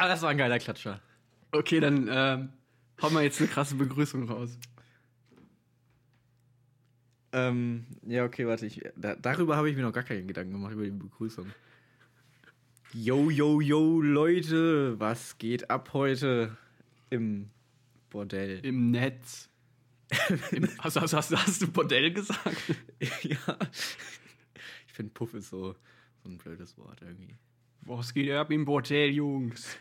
Boah, das war ein geiler Klatscher. Okay, dann ähm, hauen wir jetzt eine krasse Begrüßung raus. Ähm, ja, okay, warte. Ich, da, darüber habe ich mir noch gar keinen Gedanken gemacht, über die Begrüßung. Yo, yo, yo, Leute, was geht ab heute im Bordell? Im Netz. Im, hast, hast, hast, hast, du Bordell gesagt? ja. Ich finde Puff ist so, so ein blödes Wort irgendwie. Was geht ab im Bordell, Jungs?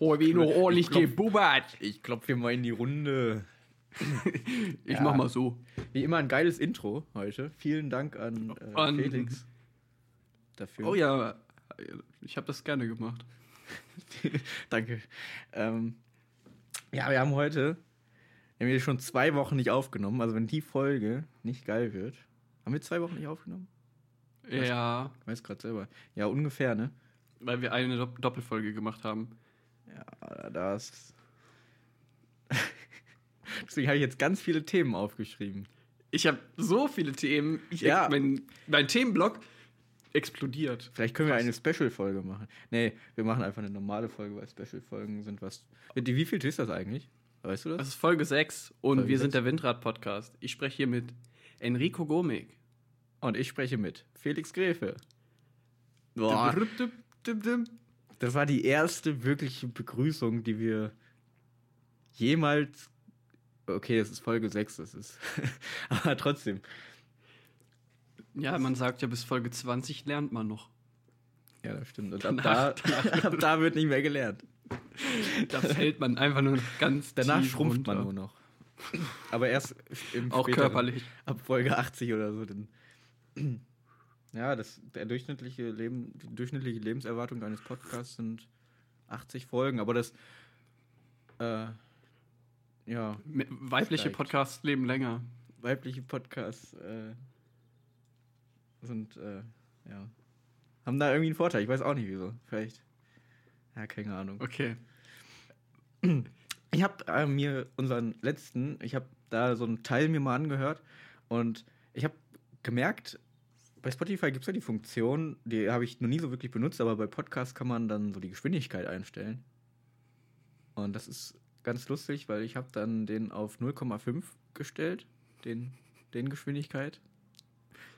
Heute noch ordentlich gebubbert. Ich klopfe hier mal in die Runde. ich ja. mach mal so. Wie immer ein geiles Intro heute. Vielen Dank an, äh, an Felix dafür. Oh ja, ich habe das gerne gemacht. Danke. Ähm, ja, wir haben heute wir haben wir schon zwei Wochen nicht aufgenommen. Also wenn die Folge nicht geil wird. Haben wir zwei Wochen nicht aufgenommen? Ja. Ich weiß gerade selber. Ja, ungefähr, ne? Weil wir eine Doppelfolge gemacht haben. Ja, das. Deswegen habe ich jetzt ganz viele Themen aufgeschrieben. Ich habe so viele Themen. Ich ja. Mein, mein Themenblock explodiert. Vielleicht können wir eine Special-Folge machen. Nee, wir machen einfach eine normale Folge, weil Special-Folgen sind was. Wie viel ist das eigentlich? Weißt du das? Das ist Folge 6 und Folge wir 6. sind der Windrad-Podcast. Ich spreche hier mit Enrico Gomig. Und ich spreche mit Felix Gräfe. Boah. Das war die erste wirkliche Begrüßung, die wir jemals. Okay, es ist Folge 6, das ist. aber trotzdem. Ja, man sagt ja, bis Folge 20 lernt man noch. Ja, das stimmt. Und ab, danach, da, ab da wird nicht mehr gelernt. da fällt man einfach nur ganz Danach schrumpft runter. man nur noch. Aber erst im Auch späteren, körperlich. Ab Folge 80 oder so. Dann, ja, das, der durchschnittliche Leben, die durchschnittliche Lebenserwartung eines Podcasts sind 80 Folgen, aber das äh, ja. Weibliche Podcasts leben länger. Weibliche Podcasts äh, sind äh, ja haben da irgendwie einen Vorteil. Ich weiß auch nicht wieso. Vielleicht. Ja, keine Ahnung. Okay. Ich habe äh, mir unseren letzten, ich habe da so einen Teil mir mal angehört und ich habe gemerkt, bei Spotify gibt es ja die Funktion, die habe ich noch nie so wirklich benutzt, aber bei Podcasts kann man dann so die Geschwindigkeit einstellen. Und das ist ganz lustig, weil ich habe dann den auf 0,5 gestellt, den, den Geschwindigkeit.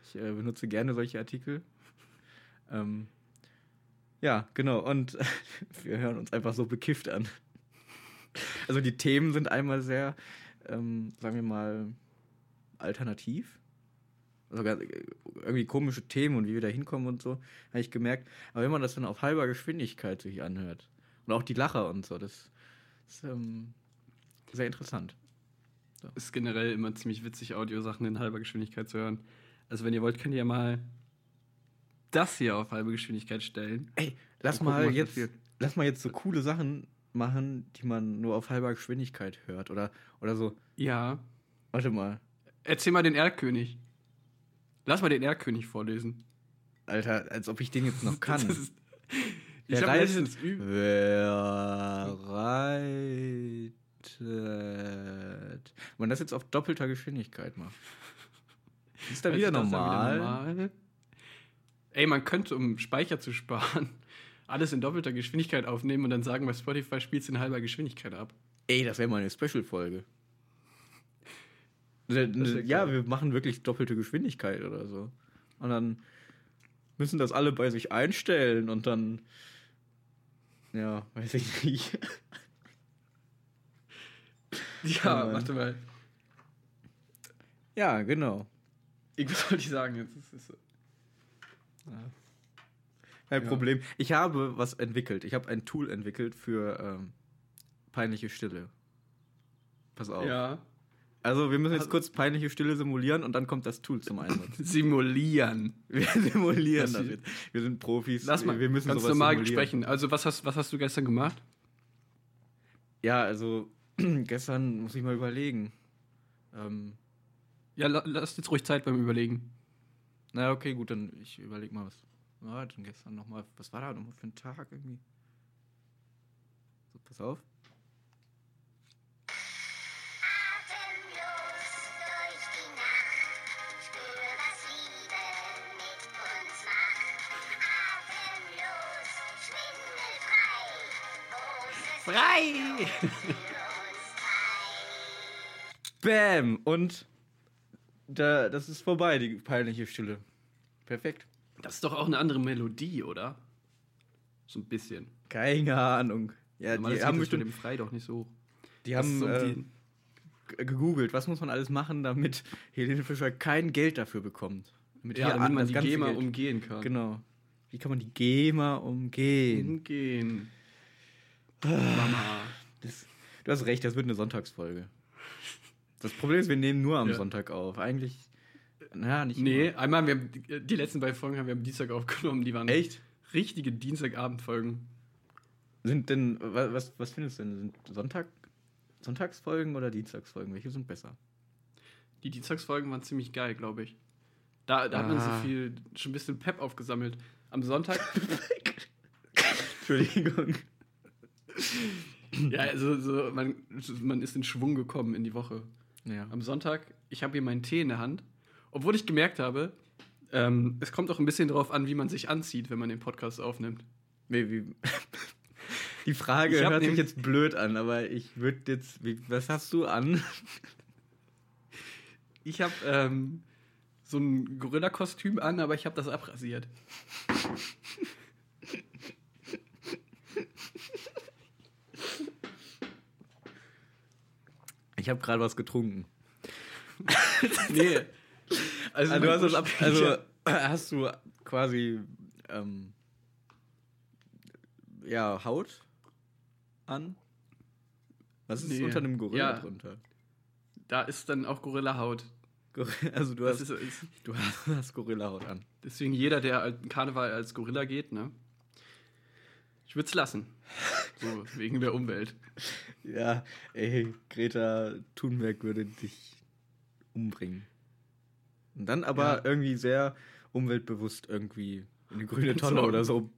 Ich äh, benutze gerne solche Artikel. Ähm, ja, genau. Und wir hören uns einfach so bekifft an. Also die Themen sind einmal sehr, ähm, sagen wir mal, alternativ. Sogar irgendwie komische Themen und wie wir da hinkommen und so, habe ich gemerkt. Aber wenn man das dann auf halber Geschwindigkeit sich anhört und auch die Lacher und so, das ist ähm, sehr interessant. So. Ist generell immer ziemlich witzig, Audiosachen in halber Geschwindigkeit zu hören. Also wenn ihr wollt, könnt ihr mal das hier auf halbe Geschwindigkeit stellen. Ey, lass mal gucken, jetzt, lass mal jetzt so coole Sachen machen, die man nur auf halber Geschwindigkeit hört oder, oder so. Ja. Warte mal. Erzähl mal den Erlkönig. Lass mal den Erlkönig vorlesen. Alter, als ob ich den jetzt noch kann. ist, ich habe letztens übt. Wer reitet. Wenn man das jetzt auf doppelter Geschwindigkeit macht. Ist da wieder normal? Wieder normal? Ey, man könnte, um Speicher zu sparen, alles in doppelter Geschwindigkeit aufnehmen und dann sagen, bei Spotify spielt es in halber Geschwindigkeit ab. Ey, das wäre mal eine Special-Folge. Ja, wir machen wirklich doppelte Geschwindigkeit oder so. Und dann müssen das alle bei sich einstellen und dann. Ja, weiß ich nicht. ja, warte mal. Ja, genau. Ich wollte ich sagen, jetzt ist es. Ja. Kein ja. Problem. Ich habe was entwickelt. Ich habe ein Tool entwickelt für ähm, peinliche Stille. Pass auf. Ja. Also, wir müssen jetzt also, kurz peinliche Stille simulieren und dann kommt das Tool zum Einsatz. simulieren. Wir simulieren das jetzt. Wir sind Profis. Lass mal, wir müssen ganz normal simulieren. sprechen. Also, was hast, was hast du gestern gemacht? Ja, also, gestern muss ich mal überlegen. Ähm, ja, lass jetzt ruhig Zeit beim Überlegen. Na, okay, gut, dann ich überleg mal, was war denn gestern nochmal? Was war da nochmal für ein Tag irgendwie? So, pass auf. Frei! Bam! Und da, das ist vorbei, die peinliche Stille. Perfekt. Das ist doch auch eine andere Melodie, oder? So ein bisschen. Keine Ahnung. Ja, Normal die haben bestimmt, dem Frei doch nicht so. die haben so äh, gegoogelt, was muss man alles machen, damit Helene Fischer kein Geld dafür bekommt. Damit ja, damit man die GEMA Geld- umgehen kann. Genau. Wie kann man die GEMA umgehen? Umgehen. Mama. Das, du hast recht, das wird eine Sonntagsfolge. Das Problem ist, wir nehmen nur am Ja. Sonntag auf. Eigentlich, naja, nicht Nee, immer. einmal, wir haben, die letzten beiden Folgen haben wir am Dienstag aufgenommen. Die waren Echt? richtige Dienstagabendfolgen. Sind denn, wa- was, was findest du denn? Sind Sonntag, Sonntagsfolgen oder Dienstagsfolgen? Welche sind besser? Die Dienstagsfolgen waren ziemlich geil, glaube ich. Da, da hat man Ah. so viel, schon ein bisschen Pep aufgesammelt. Am Sonntag, Entschuldigung. Ja, also so, man, man ist in Schwung gekommen in die Woche. Ja. Am Sonntag, ich habe hier meinen Tee in der Hand, obwohl ich gemerkt habe, ähm, es kommt auch ein bisschen darauf an, wie man sich anzieht, wenn man den Podcast aufnimmt. Wie, wie, die Frage hört sich jetzt blöd an, aber ich würde jetzt. Wie, was hast du an? Ich habe ähm, so ein Gorilla-Kostüm an, aber ich habe das abrasiert. Ich habe gerade was getrunken. Nee. Also, Also, du hast, das ab, also hast du quasi ähm, ja Haut an? Was ist Nee. unter einem Gorilla Ja. drunter? da ist dann auch Gorilla-Haut. Gor- Also du hast, ist, du hast, hast Gorilla-Haut an. deswegen jeder, der Karneval als Gorilla geht, ne? Ich würde es lassen. So, wegen der Umwelt. Ja, ey, Greta Thunberg würde dich umbringen. Und dann aber Ja. irgendwie sehr umweltbewusst irgendwie eine grüne Tonne oder so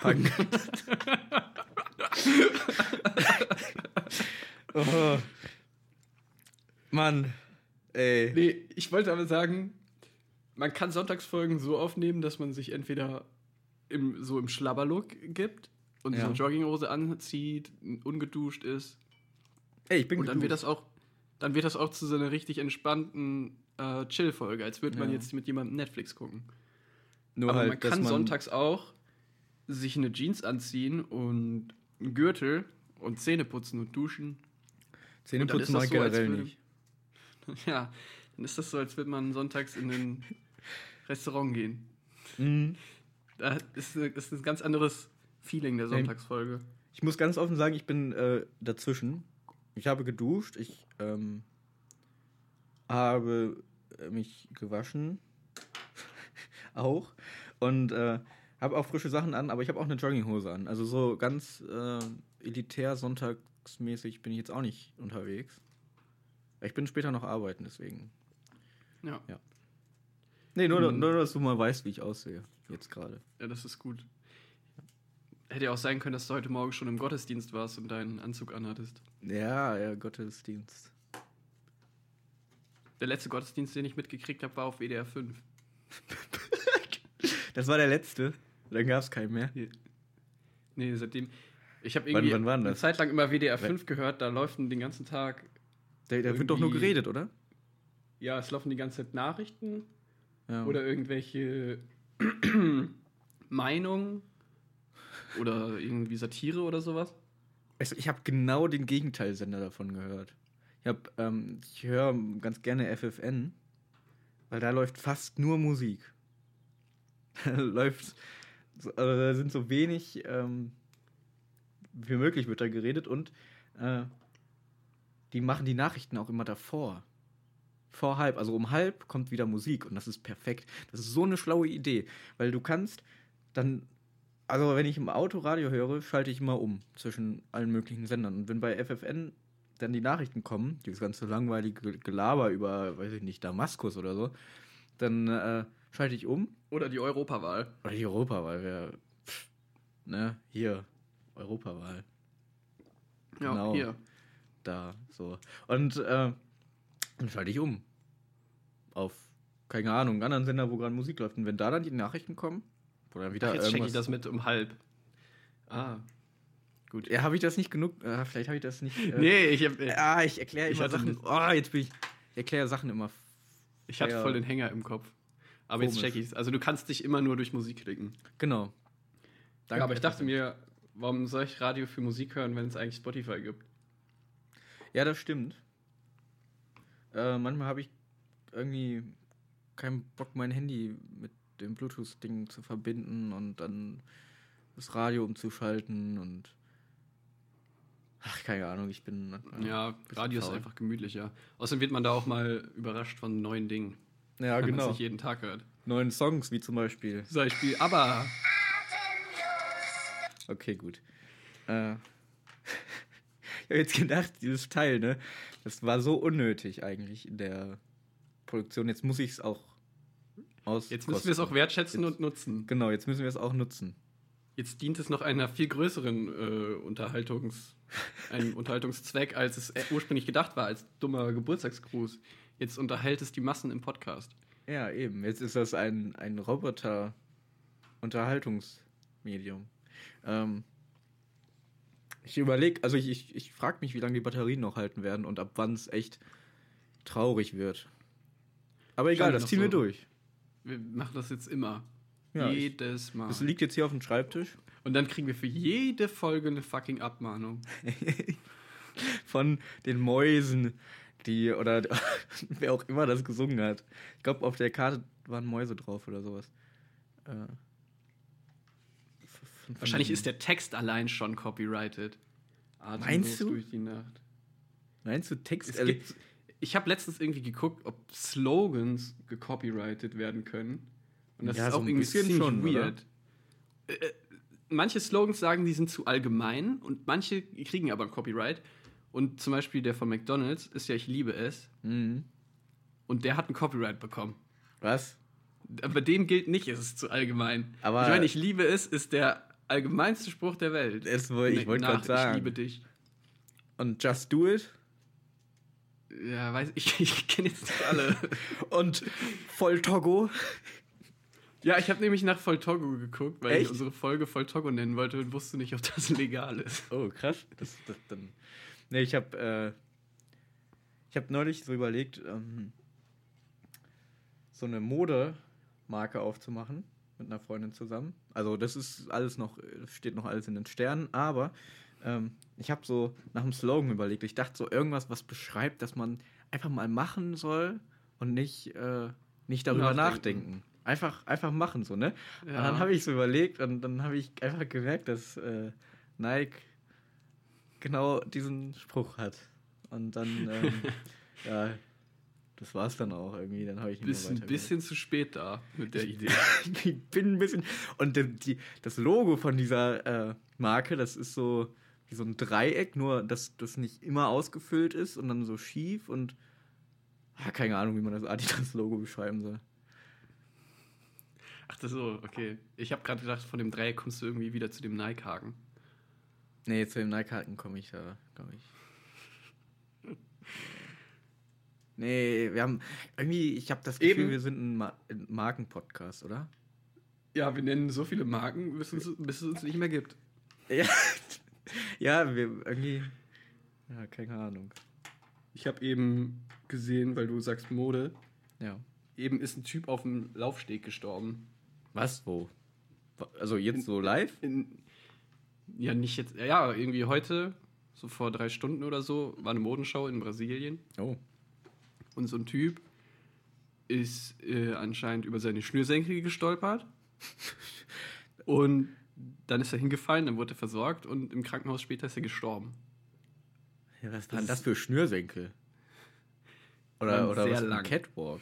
packen. oh. Mann, ey. Nee, ich wollte aber sagen, man kann Sonntagsfolgen so aufnehmen, dass man sich entweder im, so im Schlabberlook gibt und Ja. so eine Jogginghose anzieht, ungeduscht ist. Ey, ich bin Und dann wird geduscht. das auch, dann wird das auch zu so einer richtig entspannten äh, Chill-Folge, als würde man Ja. jetzt mit jemandem Netflix gucken. Nur Aber halt, man kann sonntags auch sich eine Jeans anziehen und einen Gürtel und Zähne putzen und duschen. Zähne putzen so, als generell würde- nicht. Ja, dann ist das so, als würde man sonntags in ein Restaurant gehen. Mhm. Da ist, eine, ist ein ganz anderes Feeling der. Sonntagsfolge. Ich muss ganz offen sagen, ich bin äh, dazwischen. Ich habe geduscht, ich ähm, habe äh, mich gewaschen. auch. Und äh, habe auch frische Sachen an, aber ich habe auch eine Jogginghose an. Also so ganz äh, elitär sonntagsmäßig bin ich jetzt auch nicht unterwegs. Ich bin später noch arbeiten, deswegen. Ja. Nee, nur, Mhm. nur dass du mal weißt, wie ich aussehe. Jetzt gerade. ja, das ist gut. Hätte ja auch sein können, dass du heute Morgen schon im Gottesdienst warst und deinen Anzug anhattest. Ja, ja, Gottesdienst. Der letzte Gottesdienst, den ich mitgekriegt habe, war auf WDR 5. Das war der letzte. Dann gab es keinen mehr. Nee, seitdem. Ich habe Wann- irgendwie wann war denn eine? Zeit lang immer WDR 5 gehört, da läuft den ganzen Tag. Da, da wird doch nur geredet, oder? Ja, es laufen die ganze Zeit Nachrichten Ja. oder irgendwelche Meinungen oder irgendwie Satire oder sowas. Also ich habe genau den Gegenteilsender davon gehört. Ich ähm, ich höre ganz gerne FFN, weil da läuft fast nur Musik. Da läuft, so, also da sind so wenig ähm, wie möglich wird da geredet und äh, die machen die Nachrichten auch immer davor. Vor halb, also um halb kommt wieder Musik und das ist perfekt. Das ist so eine schlaue Idee, weil du kannst dann also wenn ich im Auto Radio höre, schalte ich immer um zwischen allen möglichen Sendern. Und wenn bei FFN dann die Nachrichten kommen, dieses ganze langweilige Gelaber über, weiß ich nicht, Damaskus oder so, dann äh, schalte ich um. Oder die Europawahl. Oder die Europawahl wäre, pff, ne, hier, Europawahl, Ja, Genau. hier. da, so. Und äh, dann schalte ich um. Auf, keine Ahnung, einen anderen Sender, wo gerade Musik läuft. Und wenn da dann die Nachrichten kommen, dann wieder Ach, jetzt check ich das mit um halb. Ah, gut. Ja, habe ich das nicht genug? Äh, vielleicht habe ich das nicht. Äh, Nee, ich hab, Ah, ich erkläre Ich immer Sachen. Oh, jetzt bin ich. Ich erkläre Sachen immer. ich hatte ja. voll den Hänger im Kopf. Aber jetzt Komisch. check ich's. Also du kannst dich immer nur durch Musik klicken. Genau. aber ich dachte mir, warum soll ich Radio für Musik hören, wenn es eigentlich Spotify gibt? Ja, das stimmt. Äh, manchmal habe ich irgendwie keinen Bock, mein Handy mit dem Bluetooth-Ding zu verbinden und dann das Radio umzuschalten und. Ach, keine Ahnung, ich bin. äh, Ja, Radio ist faul. einfach gemütlicher. Außerdem wird man da auch mal überrascht von neuen Dingen. Ja, wenn man genau. es nicht jeden Tag hört. Neuen Songs, wie zum Beispiel. Zum Beispiel, aber Okay, gut. Äh, ich habe jetzt gedacht, dieses Teil, ne? Das war so unnötig eigentlich in der Produktion. Jetzt muss ich es auch aus. jetzt müssen wir es auch wertschätzen und nutzen. Genau, jetzt müssen wir es auch nutzen. Jetzt dient es noch einer viel größeren äh, Unterhaltungs, einem Unterhaltungszweck, als es ursprünglich gedacht war, als dummer Geburtstagsgruß. Jetzt unterhält es die Massen im Podcast. Ja, eben. Jetzt ist das ein, ein Roboter-Unterhaltungsmedium. Ähm, ich überlege, also ich, ich, ich frage mich, wie lange die Batterien noch halten werden und ab wann es echt traurig wird. Aber egal, Scheint das ziehen wir so. durch. Wir machen das jetzt immer. Ja, ich- Jedes Mal. Das liegt jetzt hier auf dem Schreibtisch. Und dann kriegen wir für jede Folge eine fucking Abmahnung. von den Mäusen, die oder wer auch immer das gesungen hat. Ich glaube, auf der Karte waren Mäuse drauf oder sowas. Äh, Wahrscheinlich ist der Text allein schon copyrighted. Atemlos Meinst du? Durch die Nacht. Meinst du Text? Es gibt, ich habe letztens irgendwie geguckt, ob Slogans gecopyrighted werden können. Und das Ja, ist so auch ein irgendwie ziemlich schon, weird. Äh, äh, manche Slogans sagen, die sind zu allgemein und manche kriegen aber ein Copyright. Und zum Beispiel der von McDonalds ist ja Ich liebe es. Mhm. Und der hat ein Copyright bekommen. Was? Bei dem gilt nicht, es ist zu allgemein. Aber- ich meine, ich liebe es, ist der allgemeinste Spruch der Welt. Woll- ich wollte gerade sagen. Ich liebe dich. Und Just Do It? Ja, weiß ich, ich kenne jetzt nicht alle. Und Voll Togo? ja, ich habe nämlich nach Volltogo geguckt, weil Echt? ich unsere Folge Volltogo nennen wollte und wusste nicht, ob das legal ist. Oh, krass. Das, das dann. Nee, ich habe äh, ich habe neulich so überlegt, ähm, so eine Modemarke aufzumachen mit einer Freundin zusammen. Also das ist alles noch, das steht noch alles in den Sternen, aber ähm, ich habe so nach einem Slogan überlegt. Ich dachte so irgendwas, was beschreibt, dass man einfach mal machen soll und nicht, äh, nicht darüber Nachdenken. nachdenken. Einfach, einfach machen so, ne? Und Ja. dann habe ich so überlegt und dann habe ich einfach gemerkt, dass äh, Nike genau diesen Spruch hat. Und dann, ähm, ja, das war's dann auch irgendwie. Dann habe ich weiter bisschen zu spät da mit der Idee. ich bin ein bisschen. Und die, die, das Logo von dieser äh, Marke, das ist so wie so ein Dreieck, nur dass das nicht immer ausgefüllt ist und dann so schief und ah, keine Ahnung, wie man das Adidas-Logo beschreiben soll. Ach, das so, okay. Ich habe gerade gedacht, von dem Dreieck kommst du irgendwie wieder zu dem Nike-Haken. Nee, zu dem Nike-Haken komme ich da, glaube ich. Nee, wir haben irgendwie, ich habe das Gefühl, Eben. wir sind ein, Ma ein Marken-Podcast, oder? Ja, wir nennen so viele Marken, bis es, bis es uns nicht mehr gibt. Ja. Ja, wir irgendwie. Ja, keine Ahnung. Ich habe eben gesehen, weil du sagst Mode, Ja. eben ist ein Typ auf dem Laufsteg gestorben. Was? Wo? Also jetzt so live? In, ja, nicht jetzt, ja, irgendwie heute, so vor drei Stunden oder so, war eine Modenschau in Brasilien. Oh. Und so ein Typ ist äh, anscheinend über seine Schnürsenkel gestolpert. und dann ist er hingefallen, dann wurde er versorgt und im Krankenhaus später ist er gestorben. Ja, was waren das für Schnürsenkel? Oder, oder was für lang. Catwalk?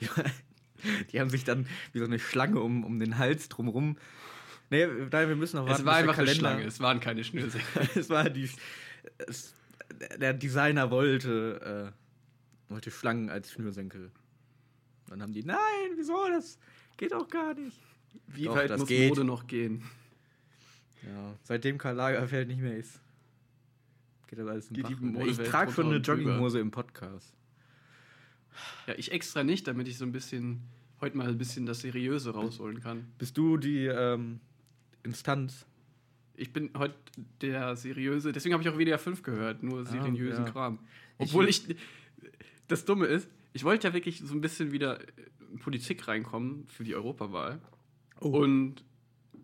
Die, die haben sich dann wie so eine Schlange um, um den Hals drumrum. Nee, nein, wir müssen noch warten. es war einfach eine Schlange, es waren keine Schnürsenkel. es war die. Es, der Designer wollte, äh, wollte Schlangen als Schnürsenkel. Dann haben die, nein, wieso? Das geht auch gar nicht. Wie Doch, weit das muss geht. Mode noch gehen? Ja, seitdem Karl Lagerfeld nicht mehr ist, geht das alles im Geht Bach. Ich trage schon eine. Jogginghose im Podcast. Ja, ich extra nicht, damit ich so ein bisschen, heute mal ein bisschen das Seriöse rausholen kann. Bist du die ähm, Instanz, Ich bin heute der seriöse, deswegen habe ich auch WDR 5 gehört, nur seriösen ja. Kram. Obwohl ich, das Dumme ist, ich wollte ja wirklich so ein bisschen wieder in Politik reinkommen für die Europawahl. Oh. Und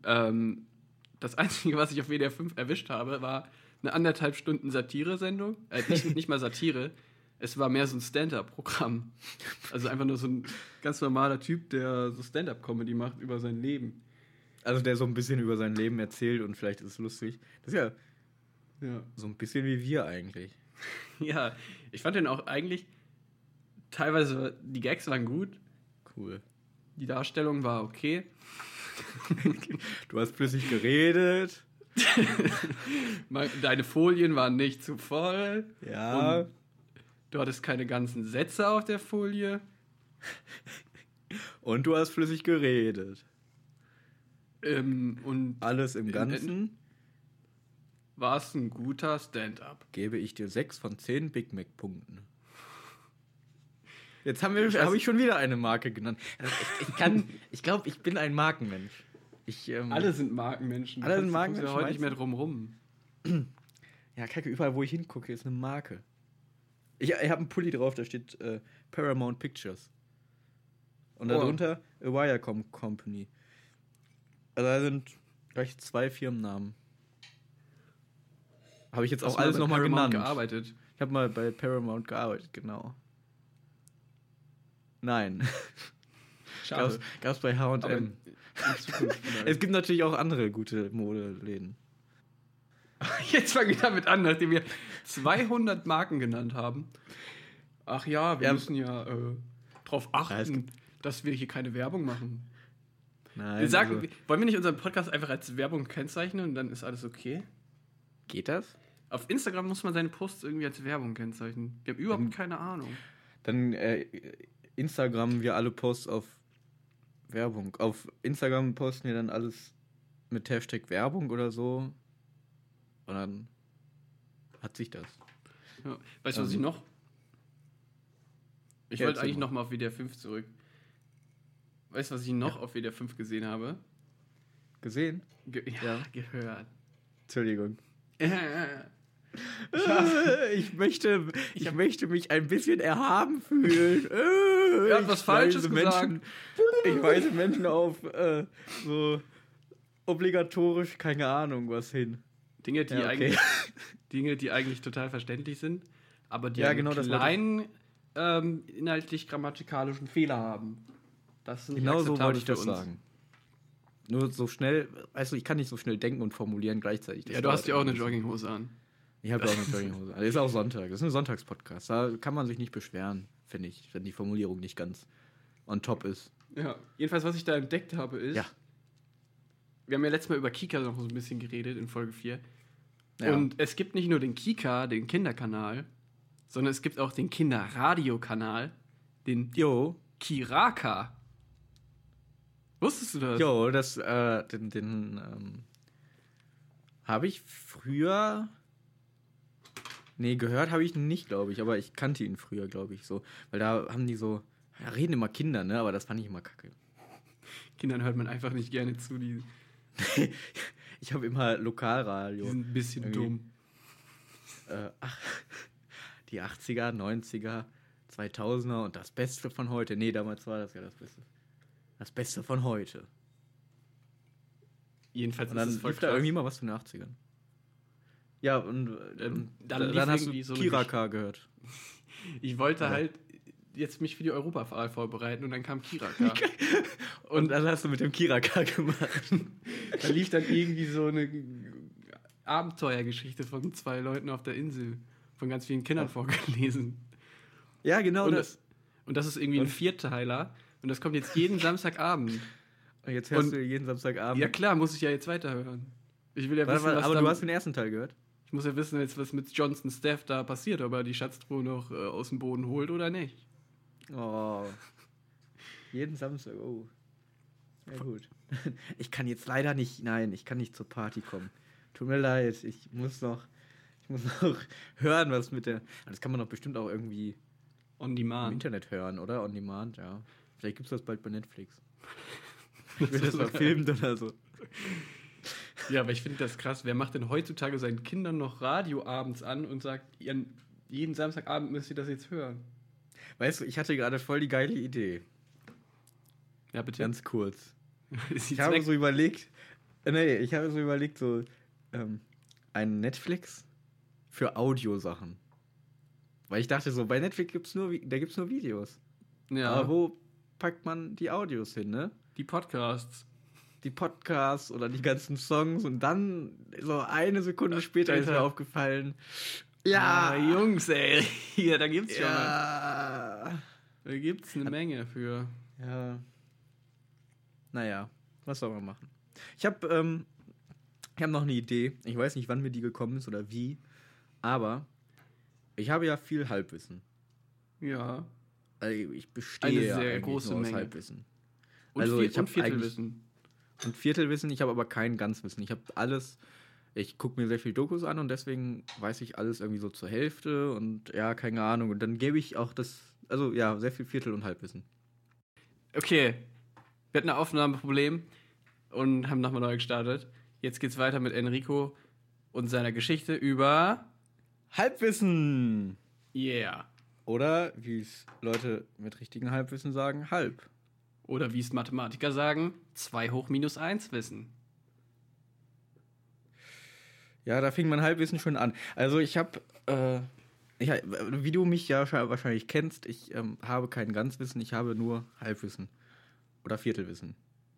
ähm, das Einzige, was ich auf WDR 5 erwischt habe, war eine anderthalb Stunden Satire-Sendung. Äh, nicht, nicht mal Satire, es war mehr so ein Stand-up-Programm. Also einfach nur so ein ganz normaler Typ, der so Stand-up-Comedy macht über sein Leben. Also der so ein bisschen über sein Leben erzählt und vielleicht ist es lustig. Das ist ja Ja. so ein bisschen wie wir eigentlich. Ja, ich fand den auch eigentlich teilweise, die Gags waren gut, Cool. die Darstellung war okay. Du hast flüssig geredet. Deine Folien waren nicht zu voll. Ja. Du hattest keine ganzen Sätze auf der Folie. Und du hast flüssig geredet. Ähm, und Alles im Ganzen war es ein guter Stand-up. gebe ich dir 6 von 10 Big Mac Punkten. Jetzt haben wir, Ich habe schon wieder eine Marke genannt. Ich, ich kann, ich glaube, ich bin ein Markenmensch. Ich, ähm, Alle sind Markenmenschen. Alle sind Markenmenschen, heute nicht mehr drum rum. Ja, kacke, überall, wo ich hingucke, ist eine Marke. Ich, ich habe einen Pulli drauf, da steht äh, Paramount Pictures. Und Oh. darunter A Wirecom Company. Also da sind gleich zwei Firmennamen. Habe ich jetzt Hast auch mal alles nochmal genannt. gearbeitet. Ich habe mal bei Paramount gearbeitet, genau. Nein. Gab's, gab's bei Aber H&M. Es gibt natürlich auch andere gute Modeläden. Jetzt fange ich damit an, nachdem wir 200 Marken genannt haben. Ach ja, wir Ja. müssen ja äh, darauf Ja, es achten, dass wir hier keine Werbung machen. Nein, Wir sagen, also, wollen wir nicht unseren Podcast einfach als Werbung kennzeichnen und dann ist alles okay? geht das? Auf Instagram muss man seine Posts irgendwie als Werbung kennzeichnen. Wir haben überhaupt Ähm, keine Ahnung. Dann äh, Instagram wir alle Posts auf Werbung. Auf Instagram posten wir dann alles mit Hashtag Werbung oder so. Und dann hat sich das. Ja. Weißt du, was also- ich noch? Ich Ja, wollte eigentlich mal. noch mal auf WDR 5 zurück. Weißt du, was ich noch auf WDR 5 gesehen habe? Gesehen? Ge ja, Ja. gehört. Entschuldigung. Ich möchte, ich möchte mich ein bisschen erhaben fühlen. Äh, ich was Falsches weise gesagt. Menschen, ich weise Menschen auf äh, so obligatorisch, keine Ahnung, was hin. Dinge, die Ja, okay. eigentlich, Dinge, die eigentlich total verständlich sind, aber die Ja, einen genau, ich- kleinen ähm, inhaltlich grammatikalischen Fehler haben. Das ist Genau so wollte ich das sagen. Nur so schnell, also ich kann nicht so schnell denken und formulieren gleichzeitig. Das Ja, du hast ja auch eine. Jogginghose an. Ich habe auch eine Jogginghose. Also ist auch Sonntag. Das ist ein Sonntagspodcast. Da kann man sich nicht beschweren, finde ich, wenn die Formulierung nicht ganz on top ist. Ja, jedenfalls, was ich da entdeckt habe, ist, Ja. wir haben ja letztes Mal über Kika noch so ein bisschen geredet in Folge 4. Ja. Und es gibt nicht nur den Kika, den Kinderkanal, sondern es gibt auch den Kinderradiokanal, den Jo, Kiraka. Wusstest du das? jo, das, äh, den, den ähm, habe ich früher. Nee, gehört habe ich nicht, glaube ich, aber ich kannte ihn früher, glaube ich, so. Weil da haben die so. Da reden immer Kinder, ne? Aber das fand ich immer kacke. Kindern hört man einfach nicht gerne zu, die, Ich habe immer die Lokalradio. sind ein bisschen Irgendwie. dumm. äh, ach, die 80er, 90er, 2000er und das Beste von heute. Nee, damals war das ja das Beste. Das Beste von heute. Jedenfalls Und dann ist es voll lief da irgendwie mal was für eine 80er. Ja, und Ähm, ähm, dann dann, hast du so Kiraka gehört. Ich wollte Ja. halt jetzt mich für die Europawahl vorbereiten und dann kam Kiraka. Und dann hast du mit dem Kiraka gemacht. da lief dann irgendwie so eine Abenteuergeschichte von zwei Leuten auf der Insel, von ganz vielen Kindern vorgelesen. ja, genau Und das. Und das ist irgendwie ein Und- Vierteiler und das kommt jetzt jeden Samstagabend. Und jetzt hörst und- du jeden Samstagabend. Ja klar, muss ich ja jetzt weiterhören. Ich will ja Warte, wissen, warte, was aber du hast den ersten Teil gehört. Ich muss ja wissen, jetzt, was mit Johnson Staff da passiert, ob er die Schatztruhe noch äh, aus dem Boden holt oder nicht. Oh. Jeden Samstag, oh. Ja, gut. Ich kann jetzt leider nicht, nein, ich kann nicht zur Party kommen. Tut mir leid, ich muss noch, ich muss noch hören, was mit der. Das kann man doch bestimmt auch irgendwie On im Demand. Internet hören, oder? On Demand, ja. Vielleicht gibt es das bald bei Netflix. Ich will das mal filmen oder so. Ja, aber ich finde das krass. Wer macht denn heutzutage seinen Kindern noch Radio abends an und sagt, ihren, jeden Samstagabend müsst ihr das jetzt hören? Weißt du, ich hatte gerade voll die geile Idee. Ja, bitte. Ganz kurz. Ich habe so überlegt, äh, nee, ich habe so überlegt, so ähm, ein Netflix für Audiosachen. Weil ich dachte so, bei Netflix gibt's nur, Vi- da gibt's nur Videos. ja, Aber wo packt man die Audios hin, ne? die Podcasts. Die Podcasts oder die ganzen Songs und dann so eine Sekunde später ist mir aufgefallen. Ah, Jungs, ey. Hier, da gibt's schon. Ja. Da gibt's eine Menge für. Ja. Naja, was soll man machen? Ich habe ähm, ich hab noch eine Idee. Ich weiß nicht, wann mir die gekommen ist oder wie. Aber ich habe ja viel Halbwissen. Ja. Also ich bestehe Eine ja sehr eigentlich große Menge. Halbwissen. Und, Also, viel, ich hab und Viertelwissen. Und Viertelwissen, ich habe aber kein Ganzwissen. Ich habe alles. Ich gucke mir sehr viel Dokus an und deswegen weiß ich alles irgendwie so zur Hälfte und ja, keine Ahnung. Und dann gebe ich auch das, also ja, sehr viel Viertel- und Halbwissen. Okay. Wir hatten ein Aufnahmeproblem und haben nochmal neu gestartet. Jetzt geht's weiter mit Enrico und seiner Geschichte über. Halbwissen! Yeah. Oder, wie es Leute mit richtigen Halbwissen sagen, halb. Oder wie es Mathematiker sagen, 2 hoch minus 1 wissen. Ja, da fing mein Halbwissen schon an. Also ich habe, äh, ich, wie du mich ja wahrscheinlich kennst, ich ähm, habe kein Ganzwissen, ich habe nur Halbwissen oder Viertelwissen.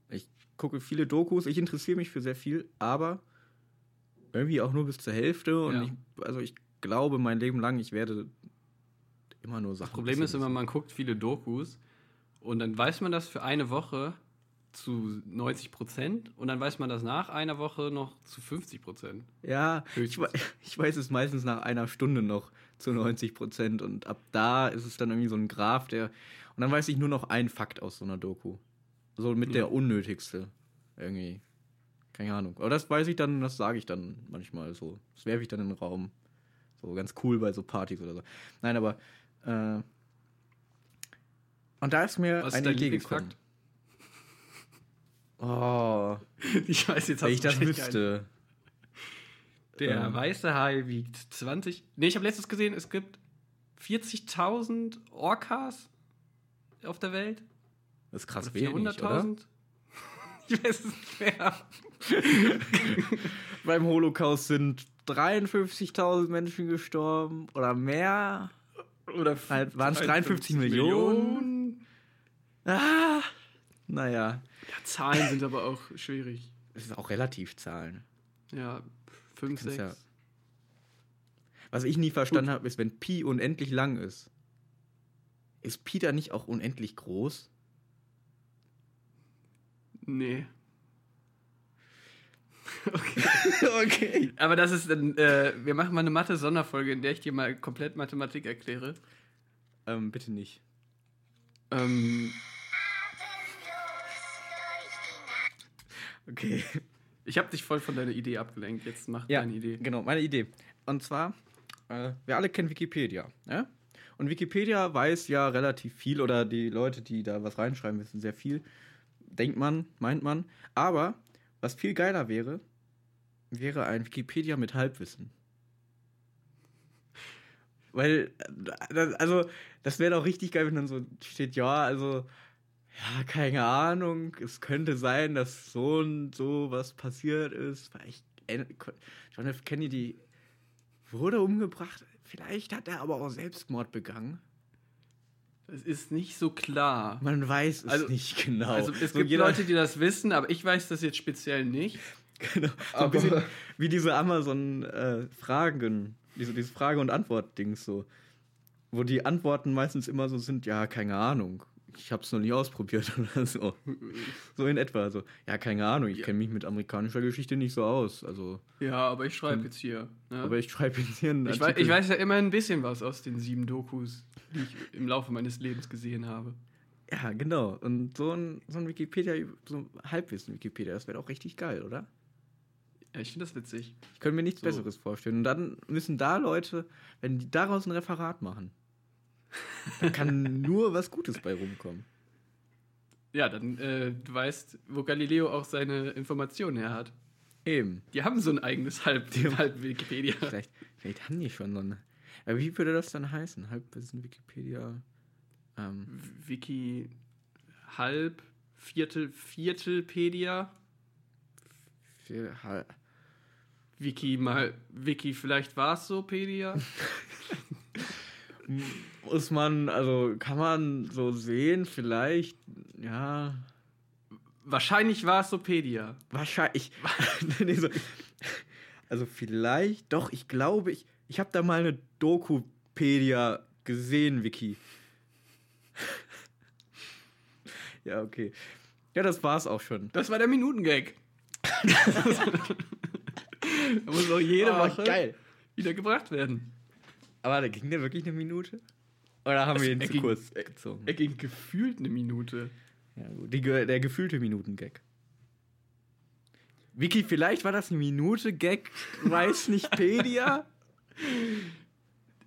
Ich gucke viele Dokus, ich interessiere mich für sehr viel, aber irgendwie auch nur bis zur Hälfte. Und Ja. ich, also ich glaube mein Leben lang, ich werde immer nur Sachen. Das Problem ist immer, man guckt viele Dokus und dann weiß man das für eine Woche zu 90 Prozent und dann weiß man das nach einer Woche noch zu 50 Prozent. Ja, ich, ich weiß es meistens nach einer Stunde noch zu 90 Prozent und ab da ist es dann irgendwie so ein Graph, der. Und dann weiß ich nur noch einen Fakt aus so einer Doku. So mit der unnötigste. Irgendwie. Keine Ahnung. Aber das weiß ich dann, das sage ich dann manchmal so. Das werfe ich dann in den Raum. So ganz cool bei so Partys oder so. Nein, aber. Äh, und da ist mir Was ist eine dein Idee gekommen. Oh, Ich weiß jetzt, wenn hast ich das einen. wüsste. Der Ähm. weiße Hai wiegt 20. Nee, ich habe letztens gesehen, es gibt 40.000 Orcas auf der Welt. Das ist krass Oder wenig, oder? 400.000? Ich weiß es nicht mehr. Beim Holocaust sind 53.000 Menschen gestorben oder mehr. Oder Halt, waren's 53 Millionen? Ah, naja. Ja, Zahlen sind aber auch schwierig. Das ist auch relativ Zahlen. Ja, 5, Kannst 6. ja- Was ich nie verstanden habe, ist, wenn Pi unendlich lang ist, ist Pi da nicht auch unendlich groß? Nee. Okay. okay. Aber das ist dann, äh, wir machen mal eine Mathe-Sonderfolge, in der ich dir mal komplett Mathematik erkläre. Ähm, bitte nicht. Ähm, Okay. ich habe dich voll von deiner Idee abgelenkt. Jetzt mach Ja, deine Idee. genau, meine Idee. Und zwar, äh, wir alle kennen Wikipedia. Ja? Und Wikipedia weiß ja relativ viel oder die Leute, die da was reinschreiben, wissen sehr viel. Denkt man, meint man. Aber was viel geiler wäre, wäre ein Wikipedia mit Halbwissen. Weil, äh, also, das wäre doch richtig geil, wenn dann so steht, ja, also, ja, keine Ahnung, es könnte sein, dass so und so was passiert ist. Weil ich, äh, John F. Kennedy wurde umgebracht. Vielleicht hat er aber auch Selbstmord begangen. Das ist nicht so klar. Man weiß es Also- nicht genau. Also es So gibt Leute, die das wissen, aber ich weiß das jetzt speziell nicht. Genau. So ein Aber- bisschen wie diese Amazon-Fragen, diese, diese Frage- und Antwort-Dings so. Wo die Antworten meistens immer so sind, ja, keine Ahnung. Ich habe es noch nie ausprobiert oder so. So in etwa. So, ja, keine Ahnung, ich Ja. kenne mich mit amerikanischer Geschichte nicht so aus. Also, Ja, aber ich schreibe jetzt hier. Ne? aber ich schreibe jetzt hier einen ich, weiß, ich weiß ja immer ein bisschen was aus den sieben Dokus, die ich im Laufe meines Lebens gesehen habe. Ja, genau. Und so ein, so ein Wikipedia, so ein Halbwissen-Wikipedia, das wäre auch richtig geil, oder? Ja, ich finde das witzig. Ich könnte mir nichts So. Besseres vorstellen. Und dann müssen da Leute, wenn die daraus ein Referat machen, dann kann nur was Gutes bei rumkommen. Ja, dann, äh, du weißt, wo Galileo auch seine Informationen her hat. Eben. Die haben so ein eigenes Halb, Halb Wikipedia. Vielleicht, vielleicht haben die schon so eine. Aber wie würde das dann heißen? Halbwissen Wikipedia. Ähm, Wiki Halb, Viertel, Viertelpedia. für, hal- Wiki mal, Wiki, vielleicht war es so, Pedia. muss man, also kann man so sehen, vielleicht, ja, Wahrscheinlich war es so, Pedia. wahrscheinlich. nee, so, also vielleicht, doch, ich glaube, ich, ich habe da mal eine Dokupedia gesehen, Wiki. ja, okay. Ja, das war's auch schon. Das war der Minutengag. da muss auch jede Oh, Woche geil. wieder gebracht werden. Aber da ging der wirklich eine Minute? Oder haben wir ihn zu ging- kurz gezogen? Er ging gefühlt eine Minute. Ja, gut. Die, der gefühlte Minuten-Gag. Vicky, vielleicht war das eine Minute-Gag, weiß nicht, Pedia?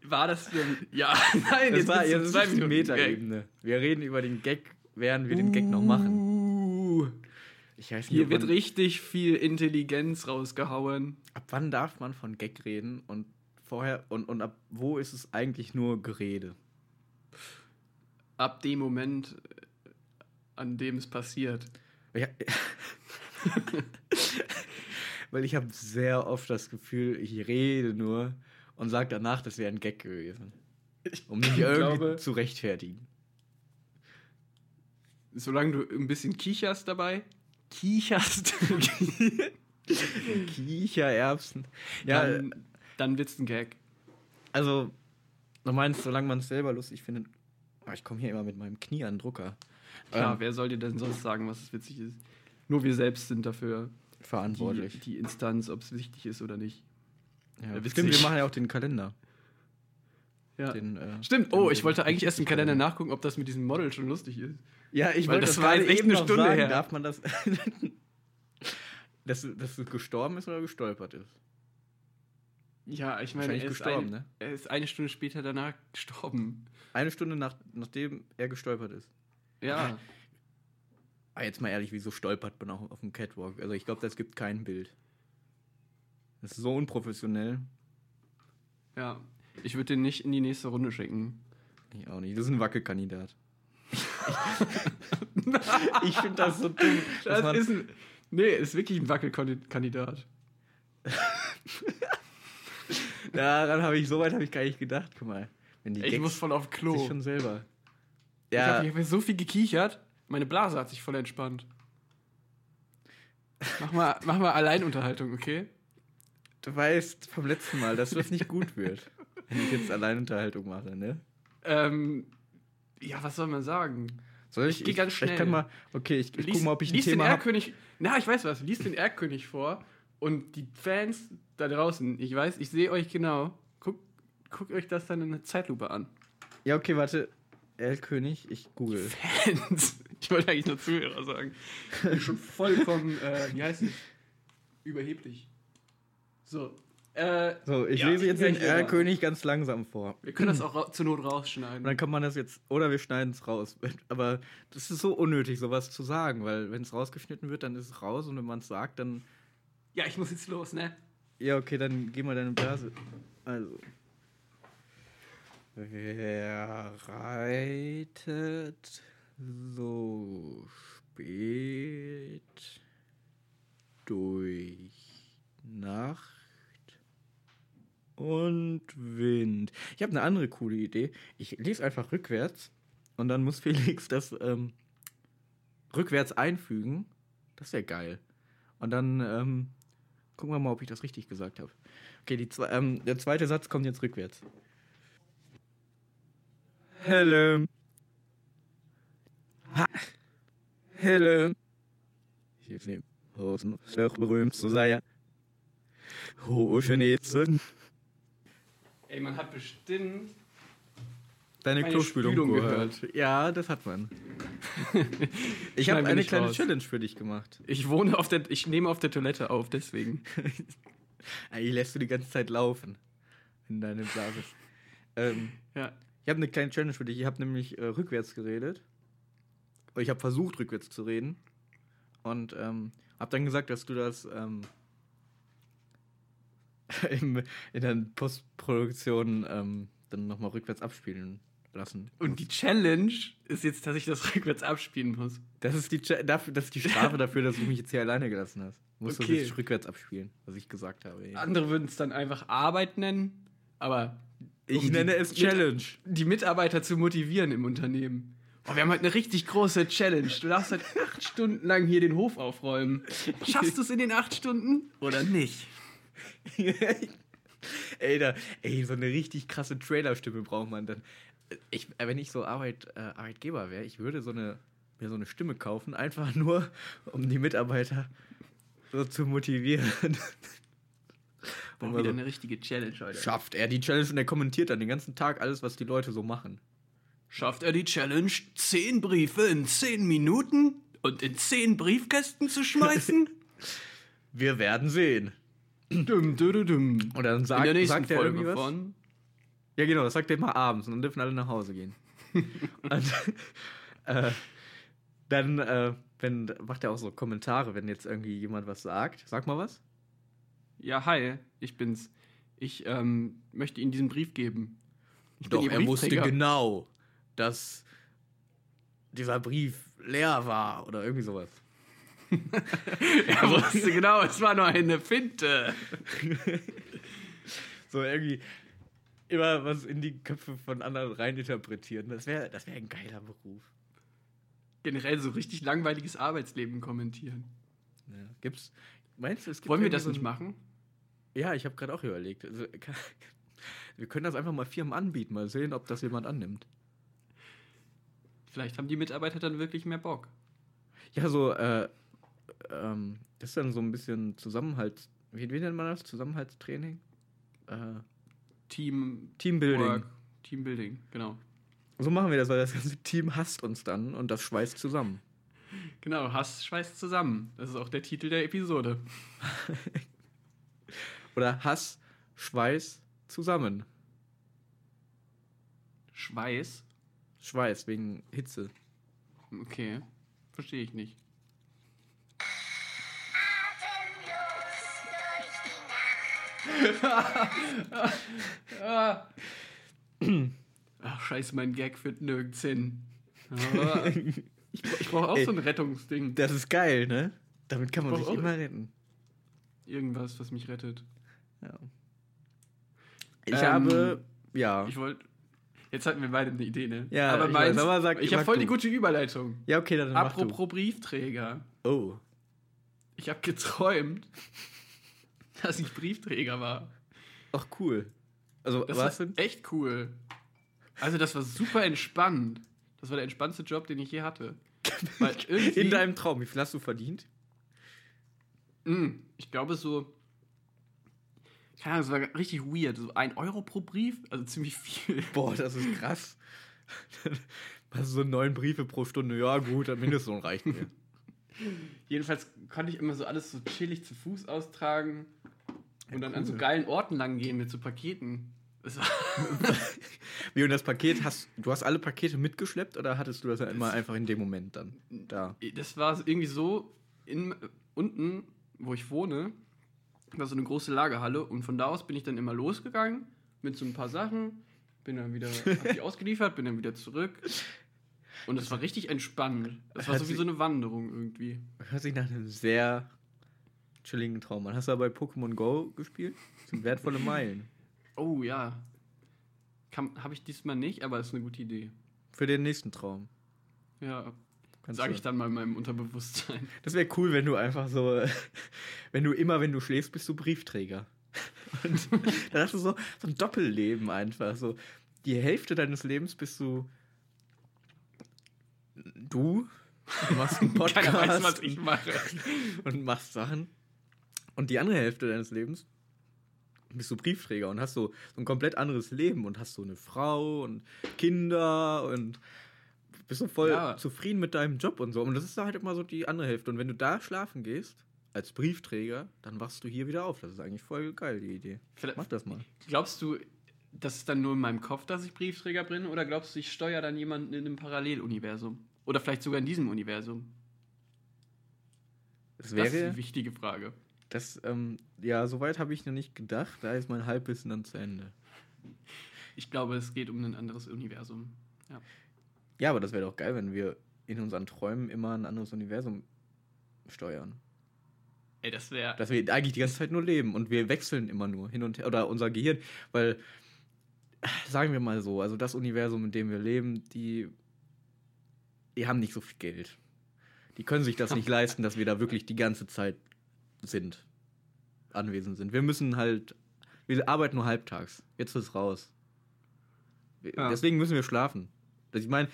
War das denn? Ja, nein, Das jetzt war jetzt zwei Minuten Gag. Metaebene. Wir reden über den Gag, während wir den Gag noch machen. Uh, Ich weiß nicht, hier wird richtig viel Intelligenz rausgehauen. ab wann darf man von Gag reden und vorher und, und ab wo ist es eigentlich nur Gerede? Ab dem Moment, äh, an dem es passiert. Ja. Weil ich habe sehr oft das Gefühl, ich rede nur und sage danach, das wäre ein Gag gewesen. Um mich irgendwie glaube- zu rechtfertigen. Solange du ein bisschen kicherst dabei. Kicherst. Kichererbsen. Ja, dann, dann wird's ein Gag. also, du meinst, solange man es selber lustig findet. Ah, ich komme hier immer mit meinem Knie an den Drucker. Klar, Ähm, wer soll dir denn sonst sagen, was es witzig ist? Nur wir selbst sind dafür die, verantwortlich. die Instanz, ob es wichtig ist oder nicht. ja, witzig. stimmt, wir machen ja auch den Kalender. Ja. Den, äh, Stimmt. Oh, ich wollte eigentlich erst im Kalender nachgucken, ob das mit diesem Model schon lustig ist. Ja, ich Weil wollte das das war jetzt echt eben eine Stunde sagen. her. Darf man das... dass, dass es gestorben ist oder gestolpert ist? Ja, ich meine, er ist, gestorben, eine, ne? er ist eine Stunde später danach gestorben. Eine Stunde nach, nachdem er gestolpert ist. Ja. Ah, jetzt mal ehrlich, wieso stolpert man auch auf dem Catwalk? Also ich glaube, das gibt kein Bild. Das ist so unprofessionell. Ja. Ich würde den nicht in die nächste Runde schicken. Ich auch nicht. Das ist ein Wackelkandidat. ich finde das so dumm. Das ist ein. Nee, ist wirklich ein Wackelkandidat. Daran habe ich, so weit habe ich gar nicht gedacht. Guck mal. Ich Gags muss voll auf Klo. schon selber. Ich Ja, habe hab so viel gekichert, meine Blase hat sich voll entspannt. Mach mal, mach mal Alleinunterhaltung, okay? du weißt vom letzten Mal, dass das nicht gut wird. Wenn ich jetzt Alleinunterhaltung mache, ne? Ähm, ja, was soll man sagen? Soll ich? Ganz Ich schnell. kann mal. Okay, ich, ich Lies- guck mal, ob ich ein lies den Thema habe. Na, ich weiß was. Lies den Erlkönig vor und die Fans da draußen, ich weiß, ich sehe euch genau. Guckt guckt euch das dann in der Zeitlupe an. Ja, okay, warte. Erlkönig, ich google. Fans. Ich wollte eigentlich nur Zuhörer sagen. Ich bin schon vollkommen, äh, wie heißt es? Überheblich. So. Äh, So, ich Ja, lese jetzt den. Erlkönig ganz langsam vor. wir können das auch zur Not rausschneiden. Und dann kann man das jetzt, oder wir schneiden es raus. Aber das ist so unnötig, sowas zu sagen, weil wenn es rausgeschnitten wird, dann ist es raus und wenn man es sagt, dann. Ja, ich muss jetzt los, ne? Ja, okay, dann geh mal deine Blase. Also. Wer reitet so spät durch Nacht und Wind? Ich habe eine andere coole Idee. Ich lese einfach rückwärts und dann muss Felix das ähm, rückwärts einfügen. Das wäre geil. Und dann ähm, gucken wir mal, ob ich das richtig gesagt habe. Okay, die ähm, der zweite Satz kommt jetzt rückwärts. Hello. Ha. Hello. Ich nehmen. Hosen, sehr berühmt zu sein. Hohe Schneezen. Ey, man hat bestimmt. Deine Klospülung Spülung gehört. Ja, das hat man. Ich habe eine kleine raus. Challenge für dich gemacht. Ich wohne auf der. Ich nehme auf der Toilette auf, deswegen. Eigentlich lässt du die ganze Zeit laufen in deine Blase. ähm, Ja. Ich habe eine kleine Challenge für dich. Ich habe nämlich äh, rückwärts geredet. Ich habe versucht, rückwärts zu reden. Und ähm, habe dann gesagt, dass du das ähm, in der Postproduktion ähm, dann nochmal rückwärts abspielen lassen. Und die Challenge ist jetzt, dass ich das rückwärts abspielen muss. Das ist die, dafür, das ist die Strafe dafür, dass du mich jetzt hier alleine gelassen hast. Du musst Okay. das jetzt rückwärts abspielen, was ich gesagt habe. ey. Andere würden es dann einfach Arbeit nennen, aber Ich um nenne die es Mit- Challenge. die Mitarbeiter zu motivieren im Unternehmen. Oh, wir haben heute eine richtig große Challenge. Du darfst halt acht Stunden lang hier den Hof aufräumen. Schaffst du es in den acht Stunden oder nicht? ey, da, ey, so eine richtig krasse Trailerstimme braucht man dann. Ich, äh, wenn ich so Arbeit, äh, Arbeitgeber wäre, ich würde so eine, mir so eine Stimme kaufen, einfach nur, um die Mitarbeiter so zu motivieren. Und wieder so, eine richtige Challenge heute. schafft er die Challenge und er kommentiert dann den ganzen Tag alles, was die Leute so machen. Schafft er die Challenge, zehn Briefe in zehn Minuten und in zehn Briefkästen zu schmeißen? Wir werden sehen. dum, dum, dum. Und dann In sagt, der nächsten sagt er Folge irgendwie was. von Ja, genau, das sagt er immer abends und dann dürfen alle nach Hause gehen. und, äh, dann äh, wenn, macht er auch so Kommentare, wenn jetzt irgendwie jemand was sagt. Sag mal was. Ja, hi, ich bin's. Ich ähm, möchte Ihnen diesen Brief geben. Ich Doch, er wusste genau, dass dieser Brief leer war oder irgendwie sowas. Er wusste genau, es war nur eine Finte. So irgendwie immer was in die Köpfe von anderen reininterpretieren. Das wäre das wär ein geiler Beruf. Generell so richtig langweiliges Arbeitsleben kommentieren. Ja. Gibt's, meinst du, es gibt Wollen wir das nicht machen? Ja, ich habe gerade auch überlegt. Also, kann- wir können das einfach mal Firmen anbieten, mal sehen, ob das jemand annimmt. Vielleicht haben die Mitarbeiter dann wirklich mehr Bock. Ja, so, äh, ähm, das ist dann so ein bisschen Zusammenhalt. Wie, wie nennt man das? Zusammenhaltstraining? Äh, Team Teambuilding. Work, Teambuilding, genau. So machen wir das, weil das ganze Team hasst uns dann und das schweißt zusammen. Genau, Hass schweißt zusammen. Das ist auch der Titel der Episode. Oder Hass, Schweiß zusammen. Schweiß? Schweiß wegen Hitze. Okay, verstehe ich nicht. Ach, scheiße, mein Gag führt nirgends hin. Ich ich brauche auch Ey. so ein Rettungsding. Das ist geil, ne? Damit kann man Ich sich immer retten. Irgendwas, was mich rettet. Ja. Ich Ähm, habe, ja. Ich wollte. Jetzt hatten wir beide eine Idee, ne? Ja, aber ich meins, weiß, aber sag- ich habe voll du. die gute Überleitung. Ja, okay, dann mach Apropos Briefträger. du. Oh. Ich habe geträumt, dass ich Briefträger war. Ach, cool. Also, Das was war denn? echt cool. Also, das war super entspannt. Das war der entspannendste Job, den ich je hatte. In deinem Traum. Wie viel hast du verdient? Mm, ich glaube so. Keine Ahnung, es war richtig weird. So ein Euro pro Brief, also ziemlich viel. Boah, das ist krass. Was so neun Briefe pro Stunde? Ja, gut, der Mindestlohn reicht mir. Jedenfalls konnte ich immer so alles so chillig zu Fuß austragen und dann an so cool. geilen Orten lang gehen mit so Paketen. Das Wie und das Paket hast du hast alle Pakete mitgeschleppt oder hattest du das ja immer einfach in dem Moment dann da? das war irgendwie so in, unten, wo ich wohne, war so eine große Lagerhalle und von da aus bin ich dann immer losgegangen mit so ein paar Sachen, bin dann wieder, hab die ausgeliefert, bin dann wieder zurück. Und es war richtig entspannend. Das war so wie so eine Wanderung irgendwie. Hört sich nach einem sehr chilligen Traum an. Hast du da bei Pokémon Go gespielt? Das sind wertvolle Meilen. Oh ja. Habe ich diesmal nicht, aber ist eine gute Idee. Für den nächsten Traum. Ja, Kannst sage ich dann mal in meinem Unterbewusstsein. Das wäre cool, wenn du einfach so, wenn du immer, wenn du schläfst, bist du Briefträger. Und dann hast du so, so ein Doppelleben einfach. So die Hälfte deines Lebens bist du du, du machst einen Podcast Keiner weiß, was ich mache. und machst Sachen. Und die andere Hälfte deines Lebens bist du Briefträger und hast so, so ein komplett anderes Leben und hast so eine Frau und Kinder und bist so voll Ja. zufrieden mit deinem Job und so. Und das ist halt immer so die andere Hälfte. Und wenn du da schlafen gehst, als Briefträger, dann wachst du hier wieder auf. Das ist eigentlich voll geil, die Idee. Vielleicht- Mach das mal. Glaubst du, das ist dann nur in meinem Kopf, dass ich Briefträger bin? Oder glaubst du, ich steuere dann jemanden in einem Paralleluniversum? Oder vielleicht sogar in diesem Universum? Das Das ist wäre, eine wichtige Frage. Das, ähm, ja, soweit habe ich noch nicht gedacht. Da ist mein Halbwissen dann zu Ende. Ich glaube, es geht um ein anderes Universum. Ja. Ja, aber das wäre doch geil, wenn wir in unseren Träumen immer ein anderes Universum steuern. Ey, das wäre. Dass wir eigentlich die ganze Zeit nur leben und wir wechseln immer nur hin und her. Oder unser Gehirn, weil, sagen wir mal so, also das Universum, in dem wir leben, die, die haben nicht so viel Geld. Die können sich das nicht leisten, dass wir da wirklich die ganze Zeit sind, anwesend sind. Wir müssen halt, wir arbeiten nur halbtags. Jetzt ist raus. Ja. Deswegen müssen wir schlafen. Das- Ich meine,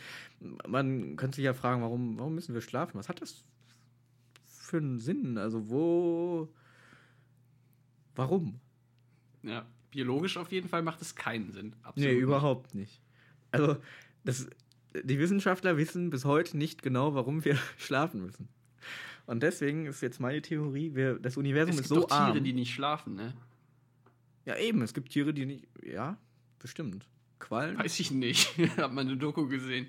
man könnte sich ja fragen, warum, warum müssen wir schlafen? Was hat das für einen Sinn? Also wo, warum? Ja, biologisch auf jeden Fall macht es keinen Sinn. Absolut. Nee, überhaupt nicht. Also, das, die Wissenschaftler wissen bis heute nicht genau, warum wir schlafen müssen. Und deswegen ist jetzt meine Theorie, wir, das Universum Es ist gibt so doch Tiere, arm. die nicht schlafen, ne? ja, eben, es gibt Tiere, die nicht. Ja, bestimmt. Quallen? Weiß ich nicht. Hab mal eine Doku gesehen.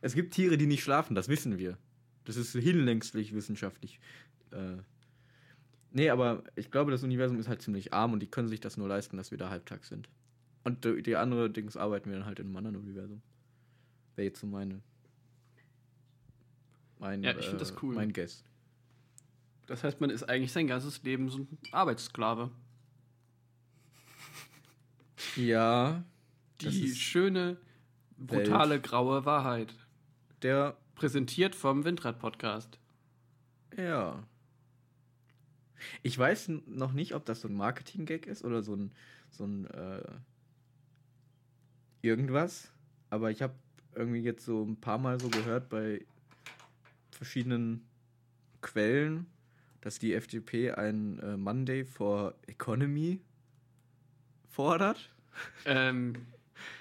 Es gibt Tiere, die nicht schlafen, das wissen wir. Das ist hinlänglich wissenschaftlich. Äh, nee, aber ich glaube, das Universum ist halt ziemlich arm und die können sich das nur leisten, dass wir da halbtags sind. Und die, die andere Dings arbeiten wir dann halt in einem anderen Universum. Wäre jetzt so meine. Mein, Ja, ich find das cool. Mein Guess. Das heißt, man ist eigentlich sein ganzes Leben so ein Arbeitssklave. Ja. Die schöne, brutale, graue Wahrheit. der. Präsentiert vom Windrad-Podcast. Ja. Ich weiß noch nicht, ob das so ein Marketing-Gag ist oder so ein, so ein äh, irgendwas. Aber ich habe irgendwie jetzt so ein paar Mal so gehört bei verschiedenen Quellen, dass die FDP ein äh, Monday for Economy fordert. Ähm,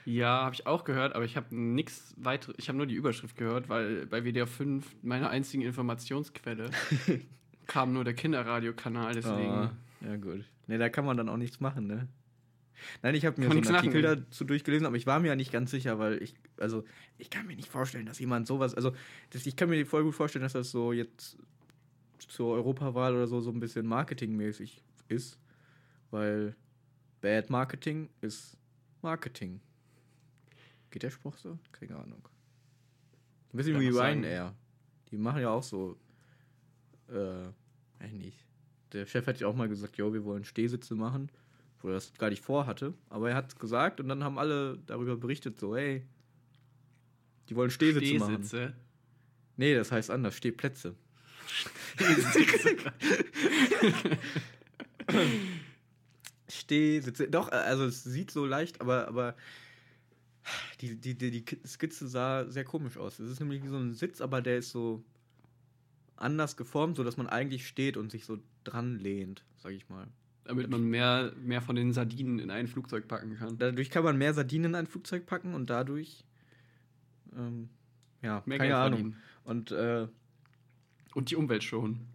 ja, habe ich auch gehört, aber ich habe nichts weiter. Ich habe nur die Überschrift gehört, weil bei WDR 5 meine einzige Informationsquelle kam nur der Kinderradiokanal, deswegen. Ah, ja, gut. Ne, da kann man dann auch nichts machen, ne? Nein, ich habe mir Kann so einen Artikel machen. dazu durchgelesen, aber ich war mir ja nicht ganz sicher, weil ich, also, ich kann mir nicht vorstellen, dass jemand sowas, also, das, ich kann mir voll gut vorstellen, dass das so jetzt zur Europawahl oder so so ein bisschen marketingmäßig ist, weil Bad Marketing ist Marketing. Geht der Spruch so? Keine Ahnung. Ein bisschen wie. Ryanair. Die machen ja auch so, äh, nicht. Der Chef hat ja auch mal gesagt, jo, wir wollen Stehsitze machen, wo er das gar nicht vorhatte. Aber er hat gesagt und dann haben alle darüber berichtet, so, hey, die wollen Stehsitze, machen. Stehsitze. Nee, das heißt anders, Stehplätze. Stehsitze. Doch, äh, also es sieht so leicht, aber, aber die, die, die, die Skizze sah sehr komisch aus. Es ist nämlich wie so ein Sitz, aber der ist so anders geformt, sodass man eigentlich steht und sich so dran lehnt, sag ich mal. Damit man mehr, mehr von den Sardinen in ein Flugzeug packen kann. Dadurch kann man mehr Sardinen in ein Flugzeug packen und dadurch, ähm, ja, Mehr keine Geld Ahnung. verdienen. Und, äh, Und die Umwelt schonen.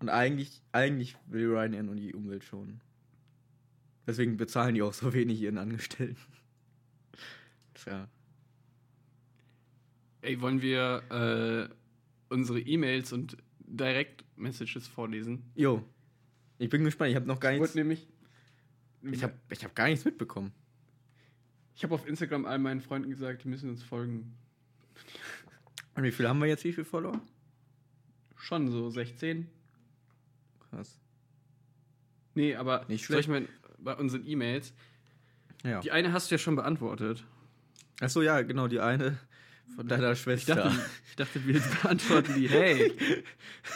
und eigentlich, eigentlich will Ryanair nur die Umwelt schonen. Deswegen bezahlen die auch so wenig ihren Angestellten. Tja. Ey, wollen wir äh, unsere E-Mails und Direct-Messages vorlesen? Jo. Ich bin gespannt. Ich habe noch gar Ich nichts. wollte nämlich. Ich habe ich hab gar nichts mitbekommen. ich hab auf Instagram all meinen Freunden gesagt, die müssen uns folgen. Und wie viel haben wir jetzt? Wie viel Follower? Schon so 16. Krass. Nee, aber Nicht soll ich schlecht. mal bei unseren E-Mails. Ja. Die eine hast du ja schon beantwortet. Achso, ja, genau, die eine von deiner Ich Schwester. dachte, ich dachte, wir beantworten die. Hey,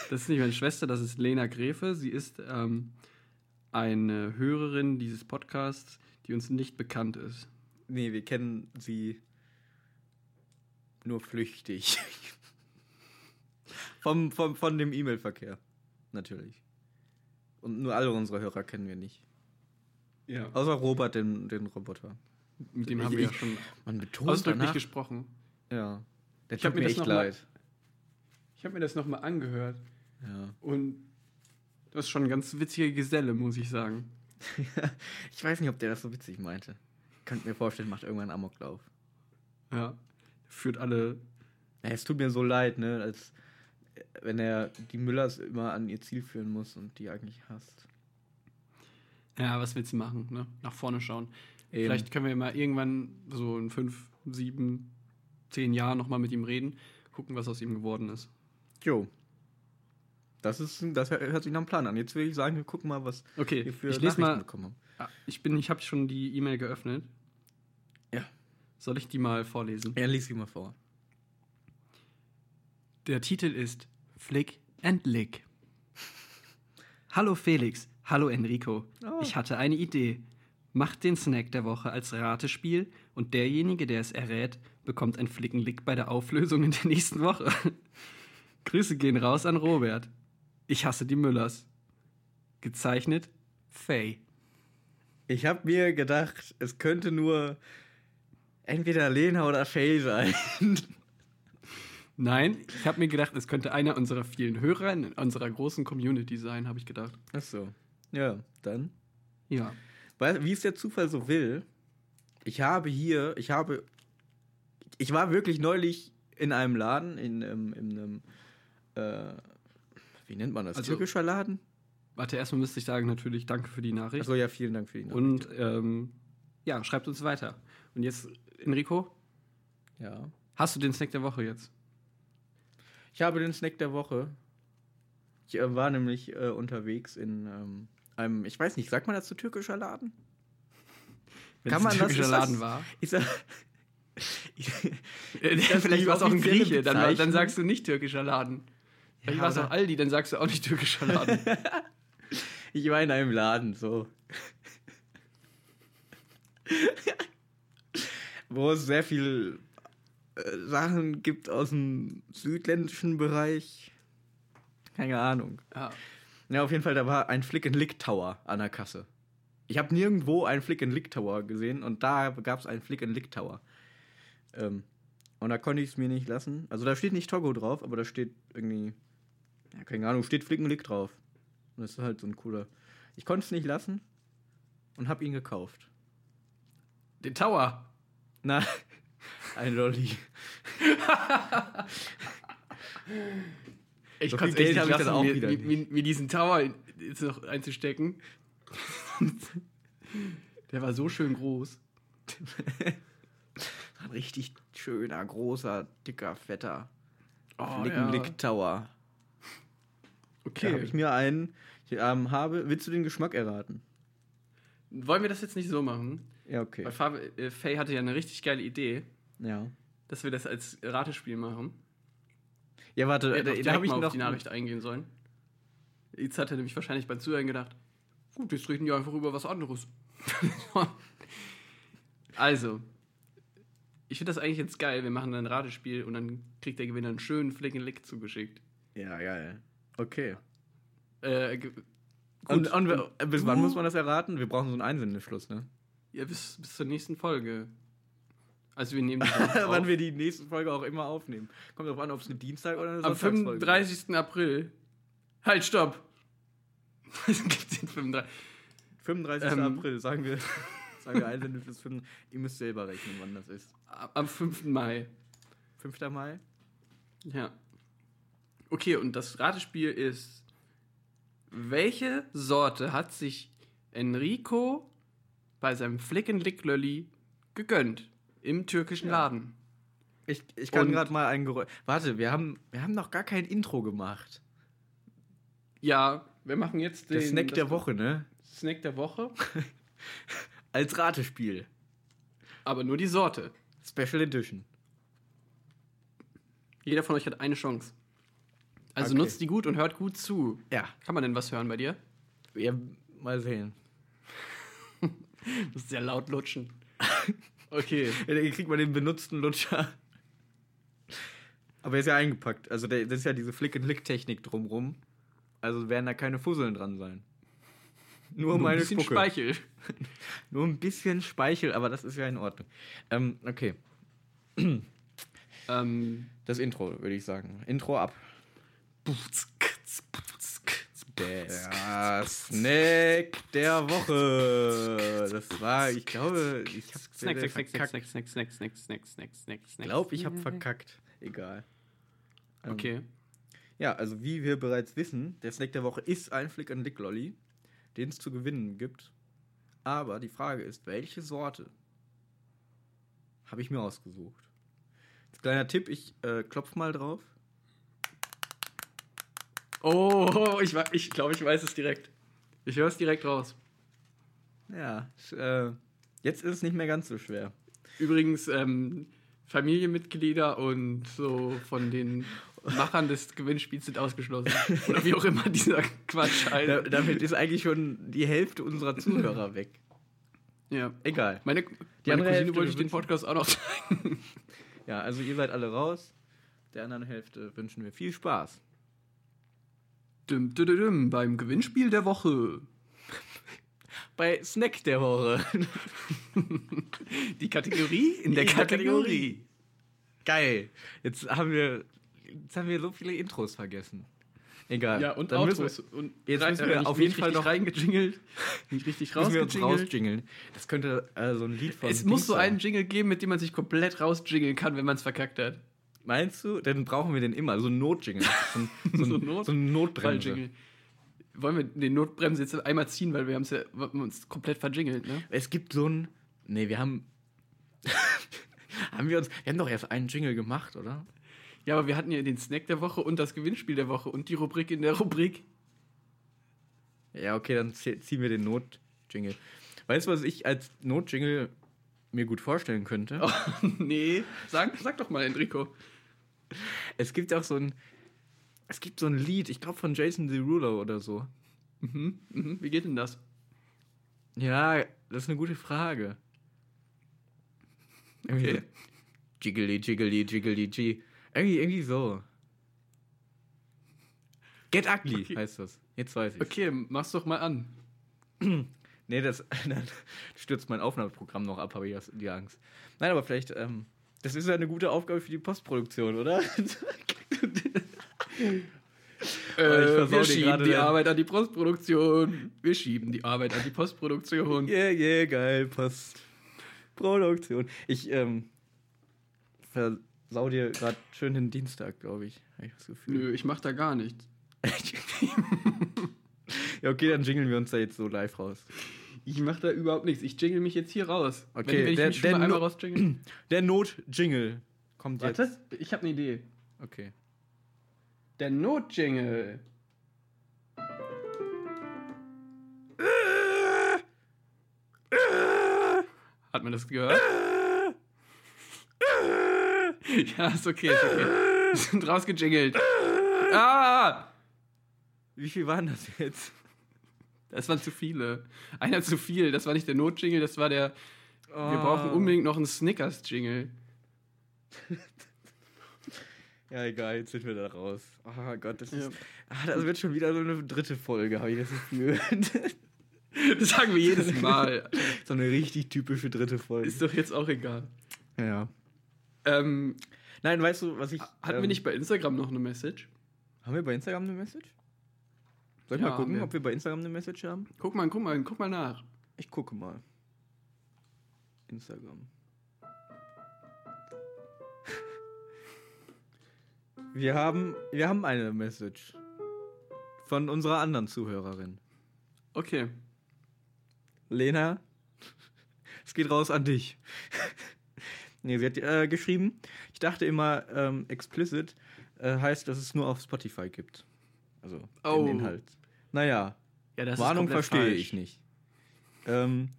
das ist nicht meine Schwester, das ist Lena Gräfe. Sie ist ähm, eine Hörerin dieses Podcasts, die uns nicht bekannt ist. Nee, wir kennen sie nur flüchtig. vom, vom, von dem E-Mail-Verkehr. Natürlich. Und nur alle unsere Hörer kennen wir nicht. Ja. Außer Robert, den, den Roboter. Mit dem Ich- haben wir ja ich- schon Man betont ausdrücklich danach. gesprochen. Ja. Der Ich hab tut mir mir das echt noch mal- leid. Ich habe mir das nochmal angehört Ja. und das ist schon ein ganz witziger Geselle, muss ich sagen. ich weiß nicht, ob der das so witzig meinte. Ich könnte mir vorstellen, macht irgendwann einen Amoklauf. Ja. Führt alle. Ja, es tut mir so leid, ne? Als wenn er die Müllers immer an ihr Ziel führen muss und die eigentlich hasst. Ja, was willst du machen? Ne? Nach vorne schauen. Eben. Vielleicht können wir mal irgendwann so in fünf, sieben, zehn Jahren nochmal mit ihm reden, gucken, was aus ihm geworden ist. Jo. Das, ist, das hört sich nach einem Plan an. Jetzt will ich sagen, wir gucken mal, was Okay, wir für ich lese mal. bekommen haben. Ah, Ich bin, ich habe schon die E-Mail geöffnet. Ja. Soll ich die mal vorlesen? Ja, lies sie mal vor. Der Titel ist Flick and Lick. Hallo Felix, hallo Enrico. Oh. Ich hatte eine Idee. Macht den Snack der Woche als Ratespiel und derjenige, der es errät, bekommt ein Flickenlick bei der Auflösung in der nächsten Woche. Grüße gehen raus an Robert. Ich hasse die Müllers. Gezeichnet Faye. Ich habe mir gedacht, es könnte nur entweder Lena oder Faye sein. Nein, ich habe mir gedacht, es könnte einer unserer vielen Hörer in unserer großen Community sein, habe ich gedacht. Ach so. Ja, dann. Ja. Weil, wie es der Zufall so will, ich habe hier, ich habe, ich war wirklich neulich in einem Laden, in, ähm, in einem, äh, wie nennt man das? Also- Türkischer Laden? Warte, erstmal müsste ich sagen, natürlich danke für die Nachricht. Achso, ja, vielen Dank für die Nachricht. Und ähm, ja, schreibt uns weiter. Und jetzt, Enrico, Ja. hast du den Snack der Woche jetzt? Ich habe den Snack der Woche. Ich äh, war nämlich äh, unterwegs in ähm, einem, ich weiß nicht, sagt man das zu türkischer Laden? Wenn Kann man ein das- Laden war. Ich sag, ich, Äh, das Vielleicht war es auch ein Grieche, dann, dann sagst du nicht türkischer Laden. Vielleicht Ja, war es auch Aldi, dann sagst du auch nicht türkischer Laden. ich war in einem Laden, so. Wo es sehr viel äh, Sachen gibt aus dem südländischen Bereich. Keine Ahnung. ja. Ja, auf jeden Fall, da war ein Flick-and-Lick-Tower an der Kasse. Ich habe nirgendwo einen Flick-and-Lick-Tower gesehen und da gab es einen Flick-and-Lick-Tower. Ähm, und da konnte ich es mir nicht lassen. Also da steht nicht Togo drauf, aber da steht irgendwie, ja, keine Ahnung, steht Flick-and-Lick drauf. Und das ist halt so ein cooler. Ich konnte es nicht lassen und habe ihn gekauft. Den Tower. Na, ein Lolli. Ich So echt Geld nicht hab ich dann lassen, auch mir, wieder mir, mir, mir diesen Tower jetzt noch einzustecken. Der war so schön groß. Ein richtig schöner, großer, dicker, fetter Oh, Flick-and-Lick-Tower. Da habe ich mir einen ich, ähm, habe. Willst du den Geschmack erraten? Wollen wir das jetzt nicht so machen? Ja, okay. Weil Fabi, äh, Faye hatte ja eine richtig geile Idee, Ja. dass wir das als Ratespiel machen. Ja, warte, Wir da, habe ich mal noch auf die Nachricht eingehen sollen. Jetzt hat er nämlich wahrscheinlich beim Zuhören gedacht, gut, jetzt reden die einfach über was anderes. also, ich finde das eigentlich jetzt geil. Wir machen dann ein Ratespiel und dann kriegt der Gewinner einen schönen Flick-and-Lick zugeschickt. Ja, geil. Okay. Äh, Und, gut, und, wir- bis wann muss man das erraten? Wir brauchen so einen Einsendeschluss, ne? Ja, bis, bis zur nächsten Folge. Also wir nehmen die wann wir die nächste Folge auch immer aufnehmen. Kommt drauf an, ob es eine Dienstag oder eine Am Sonntagsfolge 35. April. Halt, stopp! Es gibt den 35. 35. Ähm. April, sagen wir. sagen wir Einsendeschluss 5. Ihr müsst selber rechnen, wann das ist. Am 5. Mai. 5. Mai? Ja. Okay, und das Ratespiel ist, welche Sorte hat sich Enrico bei seinem Flick-and-Lick-Lolli gegönnt im türkischen Laden? Ich, ich kann gerade mal ein Geräusch. Warte, wir haben, wir haben noch gar kein Intro gemacht. Ja, wir machen jetzt den Der Snack der Woche, ne? Snack der Woche, Als Ratespiel. aber nur die Sorte. Special Edition. Jeder von euch hat eine Chance. Also Okay. nutzt die gut und hört gut zu. Ja. Kann man denn was hören bei dir? ja mal sehen. Du musst sehr laut lutschen. Okay. Ja, dann kriegt man den benutzten Lutscher. Aber er ist ja eingepackt. Also der, das ist ja diese Flick-and-Lick-Technik drumrum. Also werden da keine Fusseln dran sein. Nur, Nur meine ein bisschen Spucke. Speichel. Nur ein bisschen Speichel, aber das ist ja in Ordnung. Ähm, okay. Ähm, Das Intro, würde ich sagen. Intro ab. Der Snack der Woche. Das war, ich glaube, ich habe Snack, Snack, Snack, Snack, Snack, Snack, Snack, Snack, Snack, Snack, Snack, Snack. Ich glaube, ich habe verkackt. Egal. Ähm, Okay. Ja, also wie wir bereits wissen, der Snack der Woche ist ein Flick and Lick Lolly, den es zu gewinnen gibt. Aber die Frage ist, welche Sorte habe ich mir ausgesucht? Als kleiner Tipp, ich äh, klopf mal drauf. Oh, ich, ich glaube, ich weiß es direkt. Ich höre es direkt raus. Ja, äh, jetzt ist es nicht mehr ganz so schwer. Übrigens, ähm, Familienmitglieder und so von den Machern des Gewinnspiels sind ausgeschlossen. Oder wie auch immer dieser Quatsch Da, damit ist eigentlich schon die Hälfte unserer Zuhörer weg. Ja. Egal. Meine, Die meine Cousine Hälfte wollte ich den Podcast auch noch zeigen. Ja, also ihr seid alle raus. Der anderen Hälfte wünschen wir viel Spaß. Düm, düm, düm, beim Gewinnspiel der Woche. Bei Snack der Woche. Die Kategorie in der der Kategorie. Geil. Jetzt haben wir, jetzt haben wir so viele Intros vergessen. Egal. Ja, und Dann müssen Outros. Und jetzt rein- müssen wir auf jeden Fall noch- reingejingelt, nicht richtig wir, wir rausgejingelt. rausjingeln. Das könnte äh, so ein Lied von Es muss so einen. Jingle geben, mit dem man sich komplett rausjingeln kann, wenn man es verkackt hat. Meinst du? Dann brauchen wir den immer. So ein Notjingle. So ein, so So Not- so ein Notbremse. Wollen wir den Notbremse jetzt einmal ziehen, weil wir haben ja, wir haben uns komplett verjingelt, ne? Es gibt so ein. Nee, wir haben. haben wir uns. Wir haben doch erst einen Jingle gemacht, oder? Ja, aber wir hatten ja den Snack der Woche und das Gewinnspiel der Woche und die Rubrik in der Rubrik. Ja, okay, dann zie- ziehen wir den Notjingle. Weißt du, was ich als Notjingle mir gut vorstellen könnte? Oh, nee, sag, sag doch mal, Enrico. Es gibt auch so ein. Es gibt so ein Lied, ich glaube von Jason Derulo oder so. Mhm, mhm, wie geht denn das? Ja, das ist eine gute Frage. Irgendwie Okay. Jiggly, jiggly, jiggly, g. Irgendwie, irgendwie so. Get ugly Okay. heißt das. Jetzt weiß ich. Okay, mach's doch mal an. Nee, das dann stürzt mein Aufnahmeprogramm noch ab, habe ich das- die Angst. Nein, aber vielleicht, ähm, das ist ja eine gute Aufgabe für die Postproduktion, oder? Äh, wir schieben die Arbeit an die Postproduktion. Wir schieben die Arbeit an die Postproduktion. Yeah, yeah, geil, Postproduktion. Ich, ähm, versau dir gerade schön den Dienstag, glaube ich. Habe ich das Gefühl. Nö, ich mach da gar nichts. Ja, okay, dann jingeln wir uns da jetzt so live raus. Ich mach da überhaupt nichts. Ich jingle mich jetzt hier raus. Okay, wenn, wenn ich der- mich schon der mal einmal No- rausjingle. Der Not-Jingle kommt jetzt. Warte, ich habe eine Idee. Okay. Der Notjingle. Hat man das gehört? ja, ist okay, ist okay. Wir sind rausgejingelt. Ah! Wie viel waren das jetzt? Das waren zu viele. Einer zu viel. Das war nicht der Notjingle, das war der. Wir brauchen Oh. unbedingt noch einen Snickers-Jingle. Ja, egal, jetzt sind wir da raus. Oh Gott, das, Ja. ist, ah, das wird schon wieder so eine dritte Folge, habe ich das Gefühl. Das sagen wir jedes Mal. so eine richtig typische dritte Folge. Ist doch jetzt auch egal. ja. Ähm, Nein, weißt du, was ich. hatten ähm, wir nicht bei Instagram noch eine Message? Haben wir bei Instagram eine Message? Soll ich Ja, mal gucken, wir. ob wir bei Instagram eine Message haben? Guck mal, guck mal, guck mal nach. Ich gucke mal. Instagram. Wir haben, wir haben eine Message von unserer anderen Zuhörerin. Okay. Lena, es geht raus an dich. nee, sie hat äh, geschrieben, ich dachte immer, ähm, explicit äh, heißt, dass es nur auf Spotify gibt. Also Oh. den Inhalt. Naja, Ja, das Warnung verstehe falsch. ich nicht. Ähm,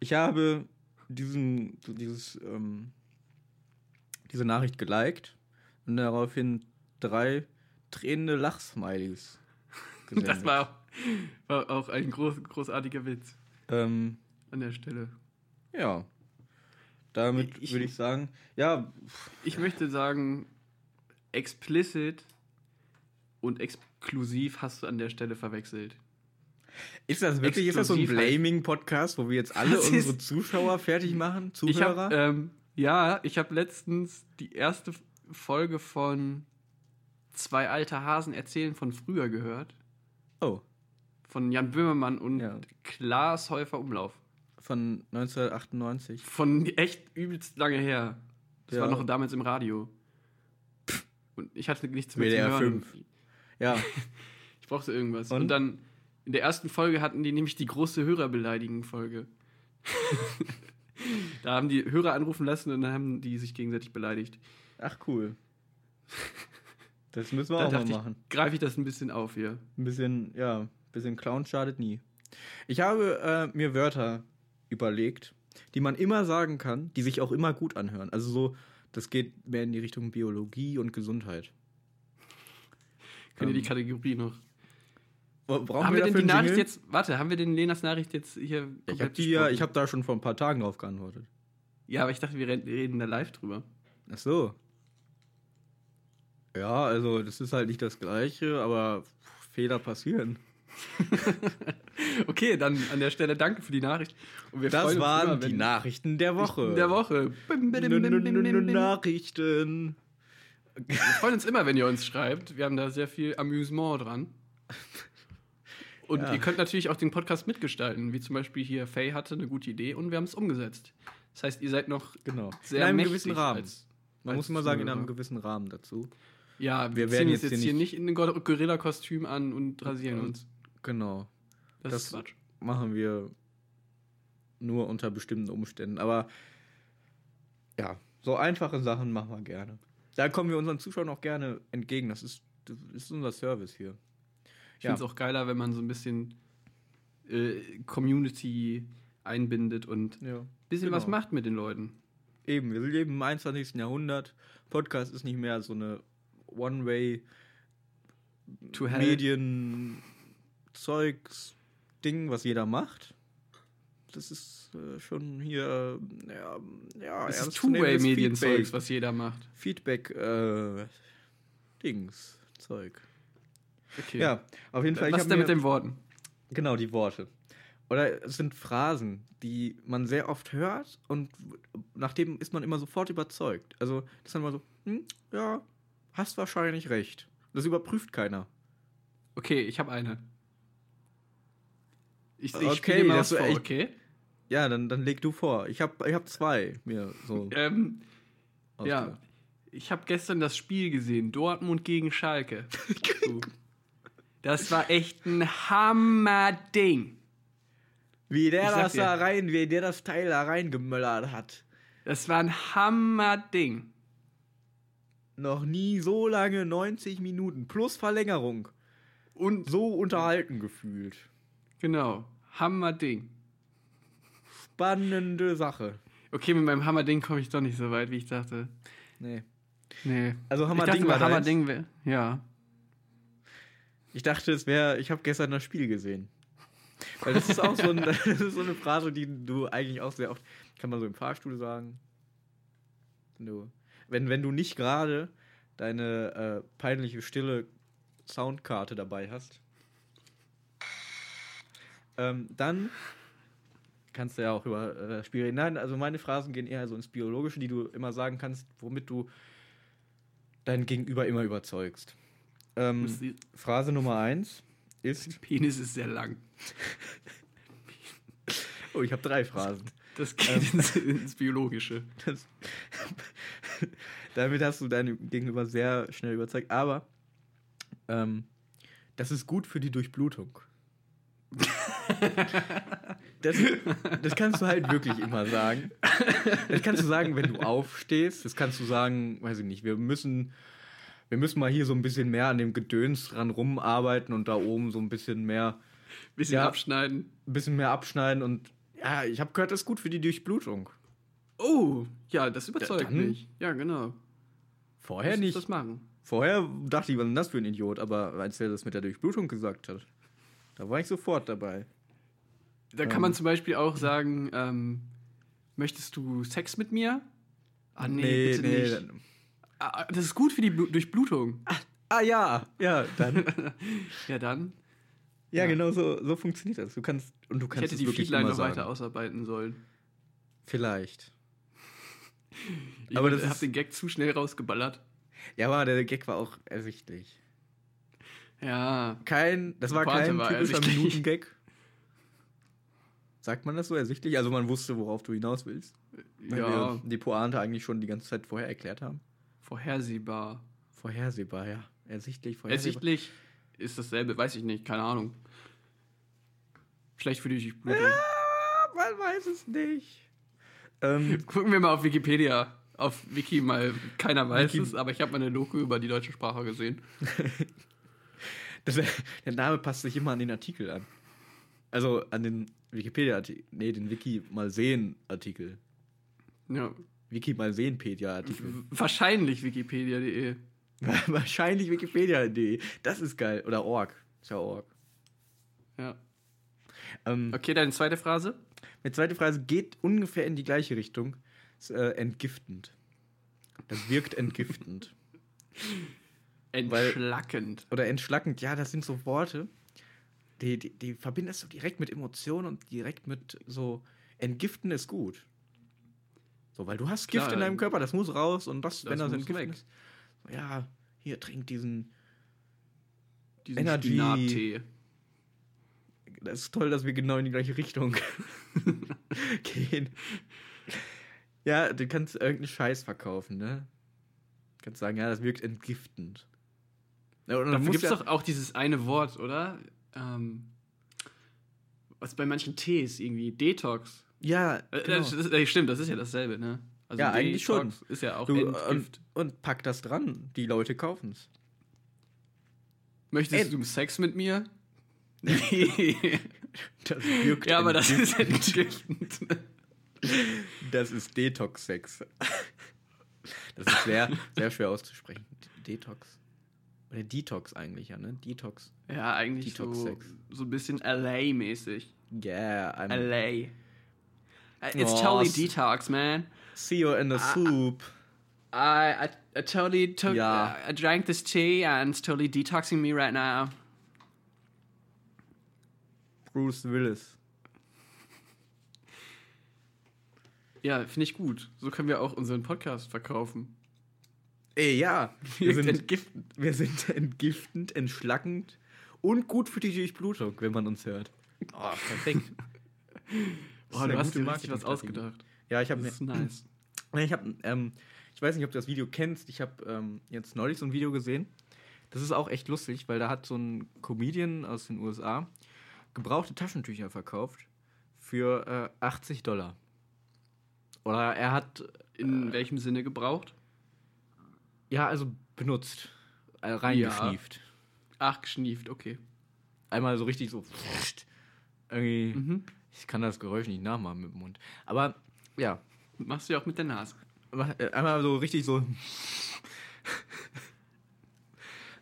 ich habe diesen, dieses, ähm, diese Nachricht geliked und daraufhin drei tränende Lachsmilies gesendet. Das war auch, war auch ein groß, großartiger Witz ähm, an der Stelle. ja. Damit würde ich sagen, ja, Ich möchte sagen, explicit und exklusiv hast du an der Stelle verwechselt. ist das wirklich, ist das so ein Exklusiv Blaming-Podcast, wo wir jetzt alle Das unsere Zuschauer fertig machen, Ich Zuhörer? hab, ähm, ja, ich habe letztens die erste Folge von Zwei alte Hasen erzählen von früher gehört. oh, Von Jan Böhmermann und Ja. Klaas Häufer Umlauf. von 1998. Von echt übelst lange her. Das Ja. war noch damals im Radio. Und ich hatte nichts mehr WDR zu hören. 5. Ja, Ich brauchte irgendwas. Und? Und? dann in der ersten Folge hatten die nämlich die große Hörerbeleidigen-Folge. da haben die Hörer anrufen lassen und dann haben die sich gegenseitig beleidigt. ach cool. Das müssen wir Da auch mal machen. greife ich das ein bisschen auf hier. Ein bisschen, ja, ein bisschen Clown schadet nie. Ich habe äh, mir Wörter überlegt, die man immer sagen kann, die sich auch immer gut anhören. Also so, das geht mehr in die Richtung Biologie und Gesundheit. Könnt ihr Ähm, die Kategorie noch? Bra- Brauchen haben wir denn die Nachricht jetzt, warte, haben wir denn Lenas Nachricht jetzt hier Ich habe die ja, ich habe da schon vor ein paar Tagen drauf geantwortet. Ja, aber ich dachte, wir reden- da live drüber. Ach so. Ja, also das ist halt nicht das Gleiche, aber Fehler passieren. Okay, dann an der Stelle danke für die Nachricht. Und wir Das waren immer, die Nachrichten der Woche. der Woche. Nachrichten. Wir freuen uns immer, wenn ihr uns schreibt. Wir haben da sehr viel Amüsement dran. Und Ja. ihr könnt natürlich auch den Podcast mitgestalten, wie zum Beispiel hier Faye hatte eine gute Idee und wir haben es umgesetzt. Das heißt, ihr seid noch Genau. sehr in einem gewissen Rahmen. als- Man als muss immer sagen, in einem gewissen Rahmen dazu. Ja, wir, Wir ziehen jetzt jetzt hier nicht in ein Gor- Gorilla-Kostüm an und rasieren Und- uns. Genau. Das, das- ist Quatsch. Machen wir nur unter bestimmten Umständen. Aber ja, so einfache Sachen machen wir gerne. Da kommen wir unseren Zuschauern auch gerne entgegen. Das ist, das ist unser Service hier. Ich Ja. finde es auch geiler, wenn man so ein bisschen äh, Community einbindet und ein Ja. bisschen Genau. was macht mit den Leuten. Eben, wir leben im 21. Jahrhundert. Podcast ist nicht mehr so eine One-Way. Medien Zeugs Ding, was jeder macht. Das ist äh, schon hier ja, ja Es ist Two-Way-Medienzeugs, was jeder macht. Feedback äh, Dings Zeug. Okay. Ja, auf jeden Fall. was ist denn mit den Worten? Genau, die Worte. Oder es sind Phrasen, die man sehr oft hört und nachdem ist man immer sofort überzeugt. Also, das ist dann immer so, hm, ja, hast wahrscheinlich recht. Das überprüft keiner. Okay, ich habe eine. Ich, ich Okay, spiele mal das was vor, okay? Ja, dann, dann leg du vor. Ich habe ich hab zwei mir so. Ähm, ja, ich habe gestern das Spiel gesehen, Dortmund gegen Schalke. So. Das war echt ein Hammerding. Wie der das dir. da rein, wie der das Teil da reingemöllert hat. Das war ein Hammerding. Noch nie so lange 90 Minuten plus Verlängerung. Und so unterhalten gefühlt. Genau, Hammerding. Spannende Sache. Okay, mit meinem Hammerding komme ich doch nicht so weit, wie ich dachte. Nee. Nee. Also ich Hammerding dachte, war? Hammerding wäre. Ja. Ich dachte, es wäre, ich habe gestern das Spiel gesehen. Weil das ist auch so, ein, das ist so eine Phrase, die du eigentlich auch sehr oft, kann man so im Fahrstuhl sagen. Wenn du, wenn, wenn du nicht gerade deine äh, peinliche, stille Soundkarte dabei hast, ähm, dann kannst du ja auch über äh, Spiel reden. Nein, also meine Phrasen gehen eher so ins Biologische, die du immer sagen kannst, womit du dein Gegenüber immer überzeugst. Ähm, Phrase Nummer eins ist. Penis ist sehr lang. Oh, ich habe drei Phrasen. Das geht Ähm. ins, ins Biologische. Das, damit hast du deine Gegenüber sehr schnell überzeugt. Aber ähm, das ist gut für die Durchblutung. Das, das kannst du halt wirklich immer sagen. Das kannst du sagen, wenn du aufstehst. Das kannst du sagen, weiß ich nicht, wir müssen, wir müssen mal hier so ein bisschen mehr an dem Gedöns dran rumarbeiten und da oben so ein bisschen mehr, Bisschen Ja. abschneiden. ein bisschen mehr abschneiden. Und ja, ich habe gehört, das ist gut für die Durchblutung. Oh, ja, das überzeugt dann- mich. Ja, genau. Vorher Lass nicht. das machen. Vorher dachte ich, was ist denn das für ein Idiot? Aber als er das mit der Durchblutung gesagt hat, da war ich sofort dabei. Da kann Ähm. man zum Beispiel auch sagen, ähm, möchtest du Sex mit mir? Ah, nee, bitte nicht. dann- Ah, das ist gut für die Blu Durchblutung. Ah ja, ja, dann. Ja, dann. ja, Ja. genau so, so funktioniert das. Du kannst und du Ich kannst hätte es die Feedline noch sagen. weiter ausarbeiten sollen. Vielleicht. Ich Aber das hab den Gag zu schnell rausgeballert. Ja, aber der Gag war auch ersichtlich. Ja. Kein, das war kein war typischer. Minutengag. Sagt man das so ersichtlich? Also man wusste, worauf du hinaus willst. Weil Ja, wir die Pointe eigentlich schon die ganze Zeit vorher erklärt haben. vorhersehbar. Vorhersehbar, ja. Ersichtlich, vorhersehbar. Ersichtlich ist dasselbe, weiß ich nicht, keine Ahnung. Schlecht für die Durchblutung. Ja, man weiß es nicht. Ähm, Gucken wir mal auf Wikipedia. Auf Wiki mal, keiner weiß Wiki- es, aber ich habe mal eine Doku über die deutsche Sprache gesehen. das, der Name passt sich immer an den Artikel an. Also an den Wikipedia-Artikel. Nee, den Wiki mal sehen Artikel. Ja. Wiki mal sehen Pedia-Artikel. W- Wahrscheinlich wikipedia.de. Wahrscheinlich Wikipedia.de. Das ist geil. Oder org. Ist ja org. Ja. Ähm, Okay, deine zweite Phrase? Die zweite Phrase geht ungefähr in die gleiche Richtung. Ist, äh, entgiftend. Das wirkt entgiftend. Entschlackend. Oder entschlackend. Ja, das sind so Worte, die, die, die verbindest du direkt mit Emotionen und direkt mit so entgiften ist gut. So, weil du hast Gift Klar. in deinem Körper, das muss raus und das, Das wenn das entgiften weg. ist. So, ja, hier trink diesen. Diesen Energy. Spinattee. Das ist toll, dass wir genau in die gleiche Richtung gehen. Ja, du kannst irgendeinen Scheiß verkaufen, ne? Du kannst sagen, ja, das wirkt entgiftend. Ja, Dafür gibt es ja, doch auch dieses eine Wort, oder? Ähm, was bei manchen Tees irgendwie, Detox. ja, Äh, genau. Das, das, das stimmt, das ist ja dasselbe, ne? Also Ja, eigentlich Detox Ist ja auch du, ähm, Entgift. und, und pack das dran. Die Leute kaufen es. Möchtest Ey. du Sex mit mir? Das wirkt ja, aber das ist entgiftend. Das ist Detox-Sex. Das ist sehr, sehr schwer auszusprechen. Detox. Oder Detox eigentlich, ja, ne? Detox. ja, eigentlich so, Detox-Sex. so ein bisschen LA-mäßig. Yeah, I'm LA. Uh, It's Oh, totally detox, man. See you in the Ah, soup. I, I, I totally took, Ja. I drank this tea and it's totally detoxing me right now. Bruce Willis. Ja, finde ich gut. So können wir auch unseren Podcast verkaufen. Ey, ja. Wir sind, entgiftend. wir sind entgiftend, entschlackend und gut für die Durchblutung, wenn man uns hört. Oh, perfekt. Ist du hast dir richtig was ausgedacht. Ja, ich habe Das ist nice. Ich habe, ähm, ich weiß nicht, ob du das Video kennst. Ich habe ähm, jetzt neulich so ein Video gesehen. Das ist auch echt lustig, weil da hat so ein Comedian aus den USA gebrauchte Taschentücher verkauft für äh, 80 Dollar. Oder er hat, In welchem Sinne gebraucht? Ja, also benutzt, äh, reingeschnieft. Ach, geschnieft, okay. Einmal so richtig so. Irgendwie, Mhm. ich kann das Geräusch nicht nachmachen mit dem Mund. Aber ja, Machst du ja auch mit der Nase. Äh, Einmal so richtig so.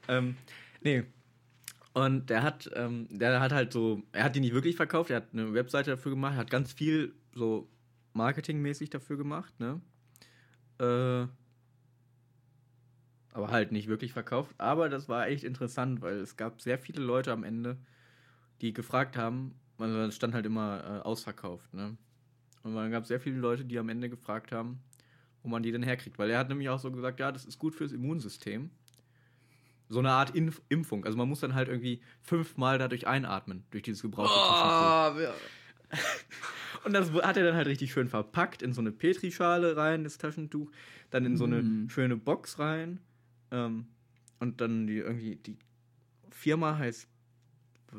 ähm, nee. Und der hat, ähm, der hat halt so, er hat die nicht wirklich verkauft, er hat eine Webseite dafür gemacht, hat ganz viel so marketingmäßig dafür gemacht, ne? Äh, aber halt nicht wirklich verkauft. Aber das war echt interessant, weil es gab sehr viele Leute am Ende, die gefragt haben, also es stand halt immer äh, ausverkauft, ne? Und dann gab es sehr viele Leute, die am Ende gefragt haben, wo man die denn herkriegt. Weil er hat nämlich auch so gesagt, ja, das ist gut fürs Immunsystem. So eine Art Inf Impfung. Also man muss dann halt irgendwie fünfmal dadurch einatmen, durch dieses gebrauchte Taschentuch. ja. Und das hat er dann halt richtig schön verpackt, in so eine Petrischale rein, das Taschentuch. Dann in so eine Mm. schöne Box rein. Ähm, und dann die irgendwie, die Firma heißt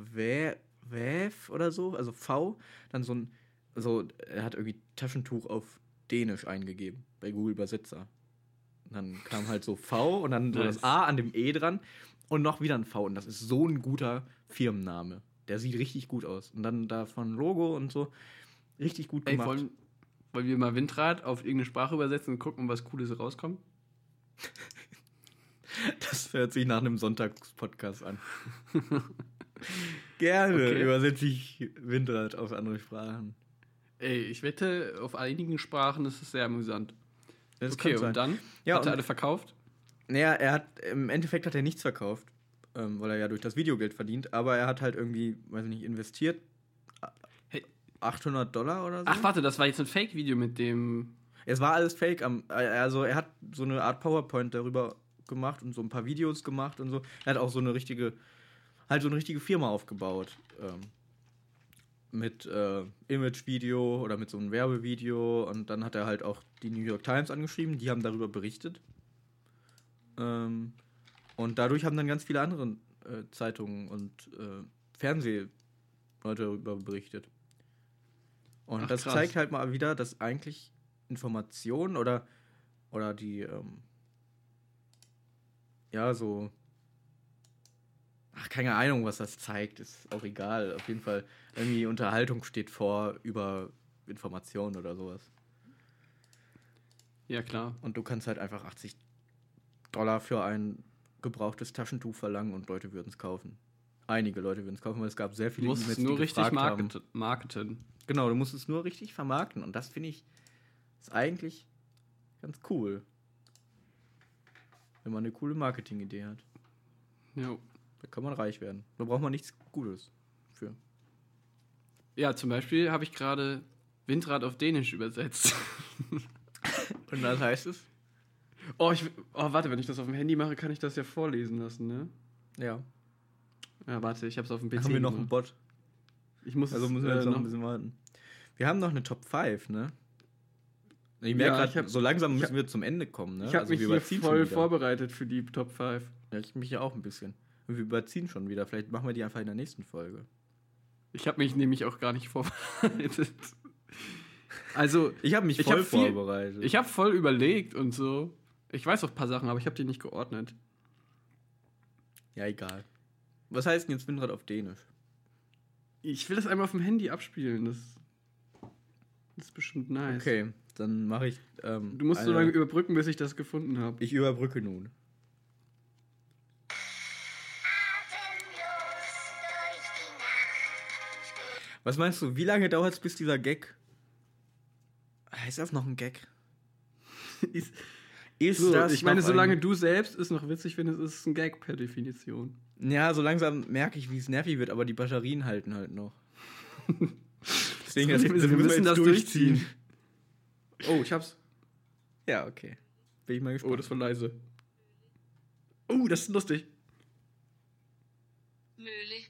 Väv oder so, also V. Dann so ein, so, er hat irgendwie Taschentuch auf Dänisch eingegeben, bei Google Übersetzer. Und dann kam halt so V und dann so das A an dem E dran und noch wieder ein V. Und das ist so ein guter Firmenname. Der sieht richtig gut aus. Und dann davon Logo und so. Richtig gut Ey, gemacht. wollen, wollen wir mal Windrad auf irgendeine Sprache übersetzen und gucken, was Cooles rauskommt? Das hört sich nach einem Sonntagspodcast an. Gerne Okay. übersetze ich Windrad auf andere Sprachen. Ey, ich wette, auf einigen Sprachen ist es sehr amüsant. Das okay, und dann? Ja, Hat er alle verkauft? Naja, er hat, im Endeffekt hat er nichts verkauft, ähm, weil er ja durch das Videogeld verdient, aber er hat halt irgendwie, weiß ich nicht, investiert. Hey. 800 Dollar oder so? Ach, warte, das war jetzt ein Fake-Video mit dem. Es war alles fake. Am, also er hat so eine Art PowerPoint darüber gemacht und so ein paar Videos gemacht und so. Er hat auch so eine richtige, halt so eine richtige Firma aufgebaut. Ähm, mit äh, Image-Video oder mit so einem Werbevideo. Und dann hat er halt auch die New York Times angeschrieben. Die haben darüber berichtet. Ähm, Und dadurch haben dann ganz viele andere äh, Zeitungen und äh, Fernsehleute darüber berichtet. Und Ach, das krass. zeigt halt mal wieder, dass eigentlich Informationen oder, oder die, ähm, ja, so, ach, keine Ahnung, was das zeigt, ist auch egal. Auf jeden Fall, irgendwie Unterhaltung steht vor über Informationen oder sowas. Ja, klar. Und du kannst halt einfach 80 Dollar für ein gebrauchtes Taschentuch verlangen und Leute würden es kaufen. Einige Leute würden es kaufen, weil es gab sehr Du viele musst es nur richtig haben. market marketen. Genau, du musst es nur richtig vermarkten und das finde ich ist eigentlich ganz cool. Wenn man eine coole Marketingidee hat. Ja. Da kann man reich werden. Da braucht man nichts Gutes für. ja, zum Beispiel habe ich gerade Windrad auf Dänisch übersetzt. Und was heißt es? Oh, ich, oh, warte, wenn ich das auf dem Handy mache, kann ich das ja vorlesen lassen, ne? Ja. Ja, warte, ich habe es auf dem PC. Haben wir noch einen. Bot? Ich muss Also es, müssen wir äh, jetzt noch noch ein bisschen warten. Wir haben noch eine Top 5, ne? Ich Ja, merke ich gerade, so langsam ich müssen hab- wir zum Ende kommen, ne? Ich habe Also mich hier voll vorbereitet für die Top 5. Ja, ich mich ja auch ein bisschen. Und wir überziehen schon wieder. Vielleicht machen wir die einfach in der nächsten Folge. Ich habe mich nämlich auch gar nicht vorbereitet. Also, Ich habe mich Ich voll hab viel- vorbereitet. ich habe voll überlegt und so. Ich weiß auch ein paar Sachen, aber ich habe die nicht geordnet. ja, egal. Was heißt denn jetzt Windrad auf Dänisch? Ich will das einmal auf dem Handy abspielen. Das, das ist bestimmt nice. Okay, dann mache ich. Ähm, Du musst so eine- lange überbrücken, bis ich das gefunden habe. Ich überbrücke nun. Was meinst du, wie lange dauert es, bis dieser Gag. Ist das noch ein Gag? Ist, Ist so, das ich meine, solange ein... du selbst es noch witzig findest, ist es ein Gag per Definition. Ja, so langsam merke ich, wie es nervig wird, aber die Batterien halten halt noch. Deswegen, Das ist, wir müssen das durchziehen. Oh, ich hab's. Ja, okay. Bin ich mal gespannt. Oh, das war leise. Oh, das ist lustig. Möglich.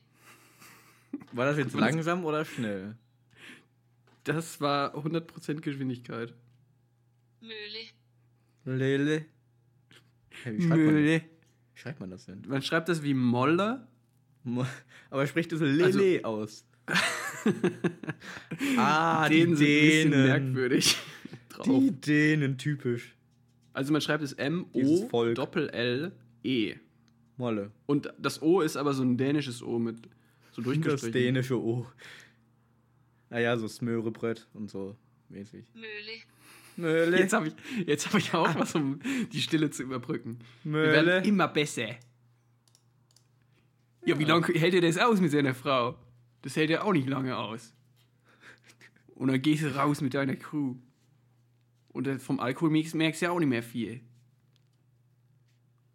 War das jetzt langsam oder schnell? Das war 100% Geschwindigkeit. Möglich. Lele. Hey, wie, schreibt man, Mühle. wie schreibt man das denn? Man schreibt das wie Molle. Mo- Aber spricht es Lele aus? ah, Dänen die Dänen. merkwürdig. Die Dänen, typisch. Also man schreibt es Dieses M-O Volk. Doppel-L-E. Molle. E. Und das O ist aber so ein dänisches O mit so Das durchgestrichen. dänische O. Naja, so Smörebrett und so mäßig. Möglich. Mölle. Jetzt habe ich, jetzt hab ich auch was, um die Stille zu überbrücken. Wir werden immer besser. Ja, wie lange hält er das aus mit seiner Frau? Das hält er auch nicht lange aus. Und dann gehst du raus mit deiner Crew. Und vom Alkohol merkst du ja auch nicht mehr viel.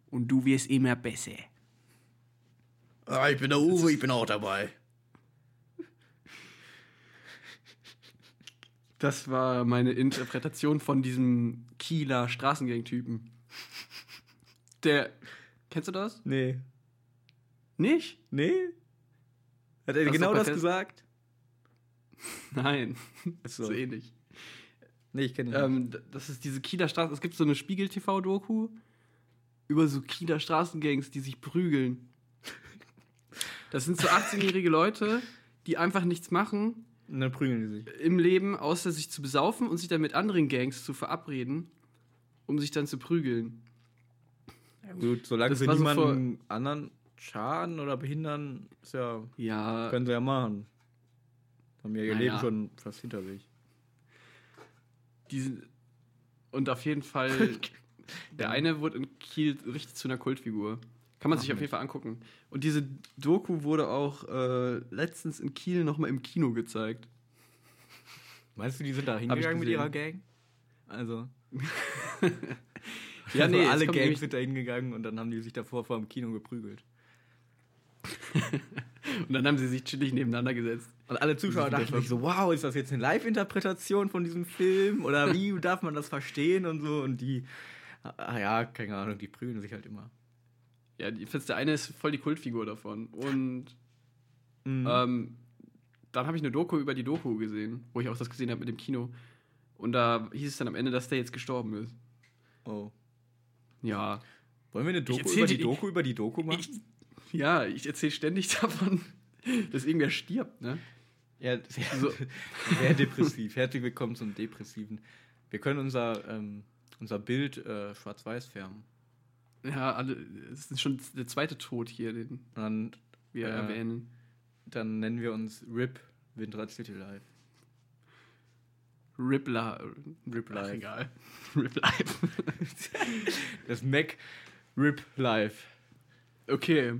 Und du wirst immer besser. Ah, ich bin der Uwe, ich bin auch dabei. Das war meine Interpretation von diesem Kieler Straßengang-Typen. Der. Kennst du das? Nee. Nicht? Nee? Hat er Hast genau das gesagt? Nein. Achso. So ähnlich. Nee, ich kenne ihn. Ähm, das ist diese Kieler Straßen. Es gibt so eine Spiegel-TV-Doku über so Kieler Straßengangs, die sich prügeln. Das sind so 18-jährige Leute, die einfach nichts machen Und dann prügeln die sich. im Leben, außer sich zu besaufen und sich dann mit anderen Gangs zu verabreden, um sich dann zu prügeln. Gut, solange Das sie war so niemanden anderen schaden oder behindern, ist ja, Ja, können sie ja machen. Haben ja ihr Naja. Leben schon fast hinter sich. Die sind. Und auf jeden Fall, der eine wurde in Kiel richtig zu einer Kultfigur. Kann man sich Ach, auf jeden Fall angucken. Und diese Doku wurde auch äh, letztens in Kiel nochmal im Kino gezeigt. Meinst du, die sind da hingegangen mit ihrer Gang? Also. Ja, nee, es alle Gangs sind da hingegangen und dann haben die sich davor vor dem Kino geprügelt. Und dann haben sie sich chillig nebeneinander gesetzt. Und alle Zuschauer dachten sich so, wow, ist das jetzt eine Live-Interpretation von diesem Film? Oder wie darf man das verstehen und so? Und die, ah, ja, keine Ahnung, die prügeln sich halt immer. Ja, die, der eine ist voll die Kultfigur davon. Und Mhm. ähm, dann habe ich eine Doku über die Doku gesehen, wo ich auch das gesehen habe mit dem Kino. Und da hieß es dann am Ende, dass der jetzt gestorben ist. oh. Ja. Wollen wir eine Doku über die Doku über die Doku machen? Ich, ja, ich erzähle ständig davon, dass irgendwer stirbt, ne? ja, sehr, So. sehr depressiv. Herzlich willkommen zum Depressiven. Wir können unser, ähm, unser Bild äh, schwarz-weiß färben. Ja, alle, es ist schon der zweite Tod hier, den dann, wir Äh, erwähnen. dann nennen wir uns RIP Windrad City Live. Rip Live. Rip Ach, Live. egal. Rip Live. Das Mac RIP Live. okay,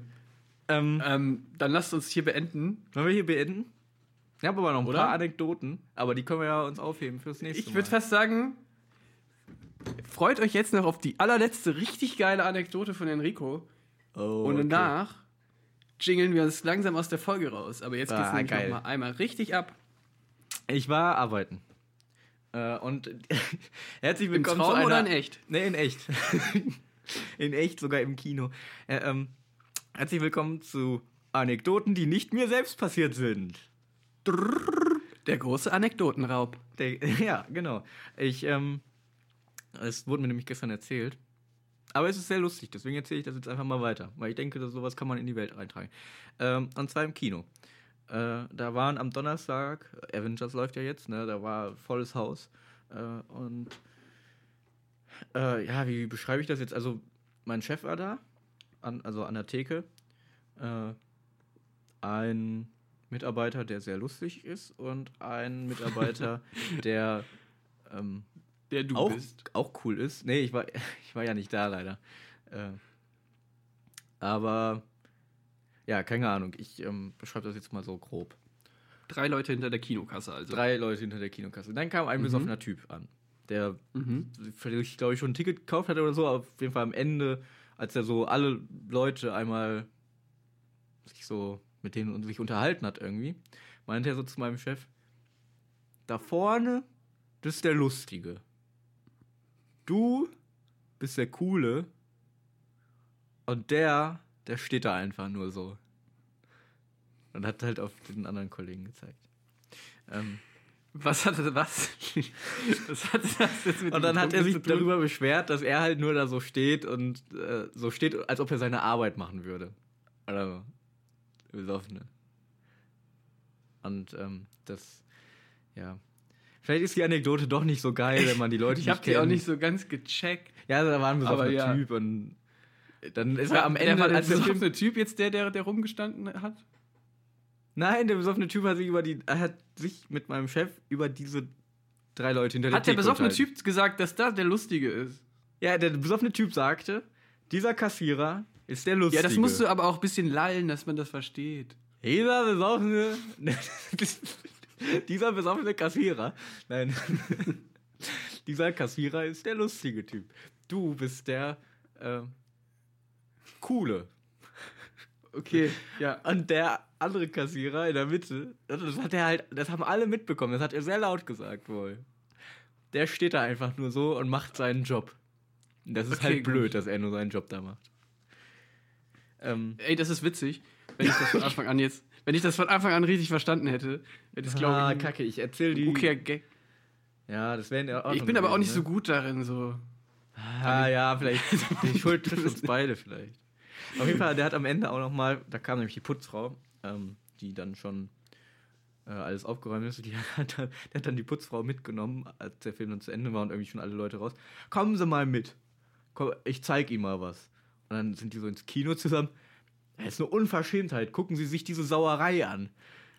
Ähm, ähm, dann lasst uns hier beenden. wollen wir hier beenden? Ich habe aber noch ein Oder? paar Anekdoten, aber die können wir ja uns aufheben fürs nächste Ich Mal. würde fast sagen, freut euch jetzt noch auf die allerletzte richtig geile Anekdote von Enrico. oh, Und okay. danach jingeln wir uns langsam aus der Folge raus. Aber jetzt geht's Ah, nämlich geil. noch mal einmal richtig ab. Ich war arbeiten. Äh, und herzlich Im willkommen Traum zu einer... oder in echt? Nee, in echt. in echt, sogar im Kino. Äh, ähm, herzlich willkommen zu Anekdoten, die nicht mir selbst passiert sind. Der große Anekdotenraub. Der, ja, genau. Ich, ähm, es wurde mir nämlich gestern erzählt. Aber es ist sehr lustig, deswegen erzähle ich das jetzt einfach mal weiter. Weil ich denke, dass sowas kann man in die Welt eintragen. Ähm, und zwar im Kino. Äh, da waren am Donnerstag, Avengers läuft ja jetzt, ne? Da war volles Haus. Äh, und äh, ja, wie beschreibe ich das jetzt? Also, mein Chef war da, an, also an der Theke. Äh, ein Mitarbeiter, der sehr lustig ist und ein Mitarbeiter, der ähm, Der du auch, bist. auch cool ist. Nee, ich war, ich war ja nicht da leider. Äh, aber ja, keine Ahnung. Ich ähm, beschreibe das jetzt mal so grob. Drei Leute hinter der Kinokasse also. Drei Leute hinter der Kinokasse. Dann kam ein Mhm. besoffener Typ an, der Mhm. vielleicht, glaube ich, schon ein Ticket gekauft hatte oder so. Auf jeden Fall am Ende, als er so alle Leute einmal sich so mit denen sich unterhalten hat irgendwie, meinte er so zu meinem Chef, da vorne, das ist der Lustige. Du bist der Coole und der, der steht da einfach nur so. Und hat halt auf den anderen Kollegen gezeigt. Ähm, Was hatte was? was hatte das jetzt mit Und dann hat er sich darüber beschwert, dass er halt nur da so steht und äh, so steht, als ob er seine Arbeit machen würde. Oder so. Besoffene. Und ähm, das, ja. Vielleicht ist die Anekdote doch nicht so geil, wenn man die Leute Ich habe nicht die auch nicht so ganz gecheckt. Ja, da war ein besoffener ja. Typ und dann ist er am Ende, war der als der besoffene Typ jetzt der, der, der rumgestanden hat? Nein, der besoffene Typ hat sich über die, er hat sich mit meinem Chef über diese drei Leute hinter Hat der der besoffene. Typ gesagt, dass da der Lustige ist? Ja, der besoffene Typ sagte, dieser Kassierer ist der Lustige. Ja, das musst du aber auch ein bisschen lallen, dass man das versteht. Dieser besoffene. dieser besoffene Kassierer. Nein. dieser Kassierer ist der lustige Typ. Du bist der äh, coole. Okay, ja. Und der andere Kassierer in der Mitte, das hat er halt, das haben alle mitbekommen, das hat er sehr laut gesagt wohl. Der steht da einfach nur so und macht seinen Job. Das ist Okay, halt gut. blöd, dass er nur seinen Job da macht. Ähm, Ey, das ist witzig, wenn ich das von Anfang an jetzt, wenn ich das von Anfang an richtig verstanden hätte, hätte es glaube ah, ich kacke, ich erzähl die. okayer Gag. Ja, das wäre in Ordnung Ich bin aber auch nicht gewesen, so gut darin, so. Ne? Ah, ja, vielleicht. Die Schuld trifft uns beide vielleicht. Auf jeden Fall, der hat am Ende auch noch mal, da kam nämlich die Putzfrau, ähm, die dann schon äh, alles aufgeräumt ist. Die hat dann, der hat dann die Putzfrau mitgenommen, als der Film dann zu Ende war und irgendwie schon alle Leute raus. Kommen Sie mal mit. Komm, ich zeig ihm mal was. Und dann sind die so ins Kino zusammen. Das ist eine Unverschämtheit. Gucken Sie sich diese Sauerei an.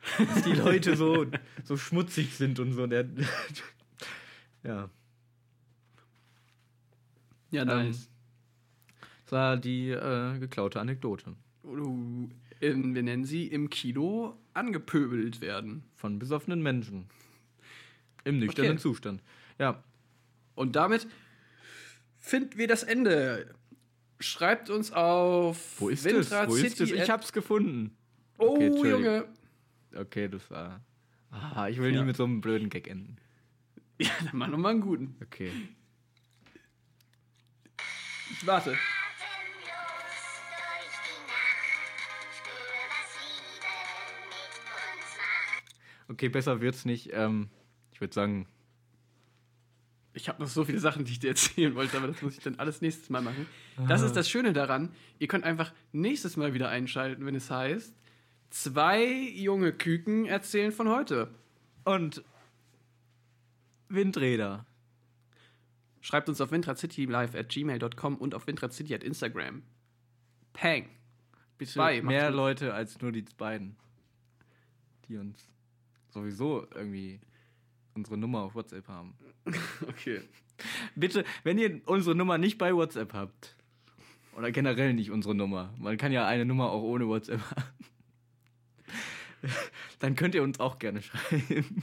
Dass die Leute so, so schmutzig sind und so. Der, ja. Ja, Ähm, nice. Das war die äh, geklaute Anekdote. Du, ähm, wir nennen sie im Kino angepöbelt werden. Von besoffenen Menschen. Im nüchternen Okay. Zustand. Ja. Und damit finden wir das Ende. Schreibt uns auf Wo ist Windrad es? Wo ist City es? Ich hab's gefunden. Oh, Okay. Junge. Okay, das war. Ah, ich will Ja. nie mit so einem blöden Gag enden. Ja, dann mach noch mal einen guten. Okay. Ich warte. Okay, besser wird's nicht. Ähm, ich würde sagen, Ich habe noch so viele Sachen, die ich dir erzählen wollte, aber das muss ich dann alles nächstes Mal machen. Das ist das Schöne daran. Ihr könnt einfach nächstes Mal wieder einschalten, wenn es heißt, zwei junge Küken erzählen von heute. Und Windräder. Schreibt uns auf windracitylive at gmail.com und auf windracity at Instagram. Pang. Bitte Zwei, mehr gut. Leute als nur die beiden, die uns sowieso irgendwie unsere Nummer auf WhatsApp haben. Okay. Bitte, wenn ihr unsere Nummer nicht bei WhatsApp habt, oder generell nicht unsere Nummer, man kann ja eine Nummer auch ohne WhatsApp haben, dann könnt ihr uns auch gerne schreiben.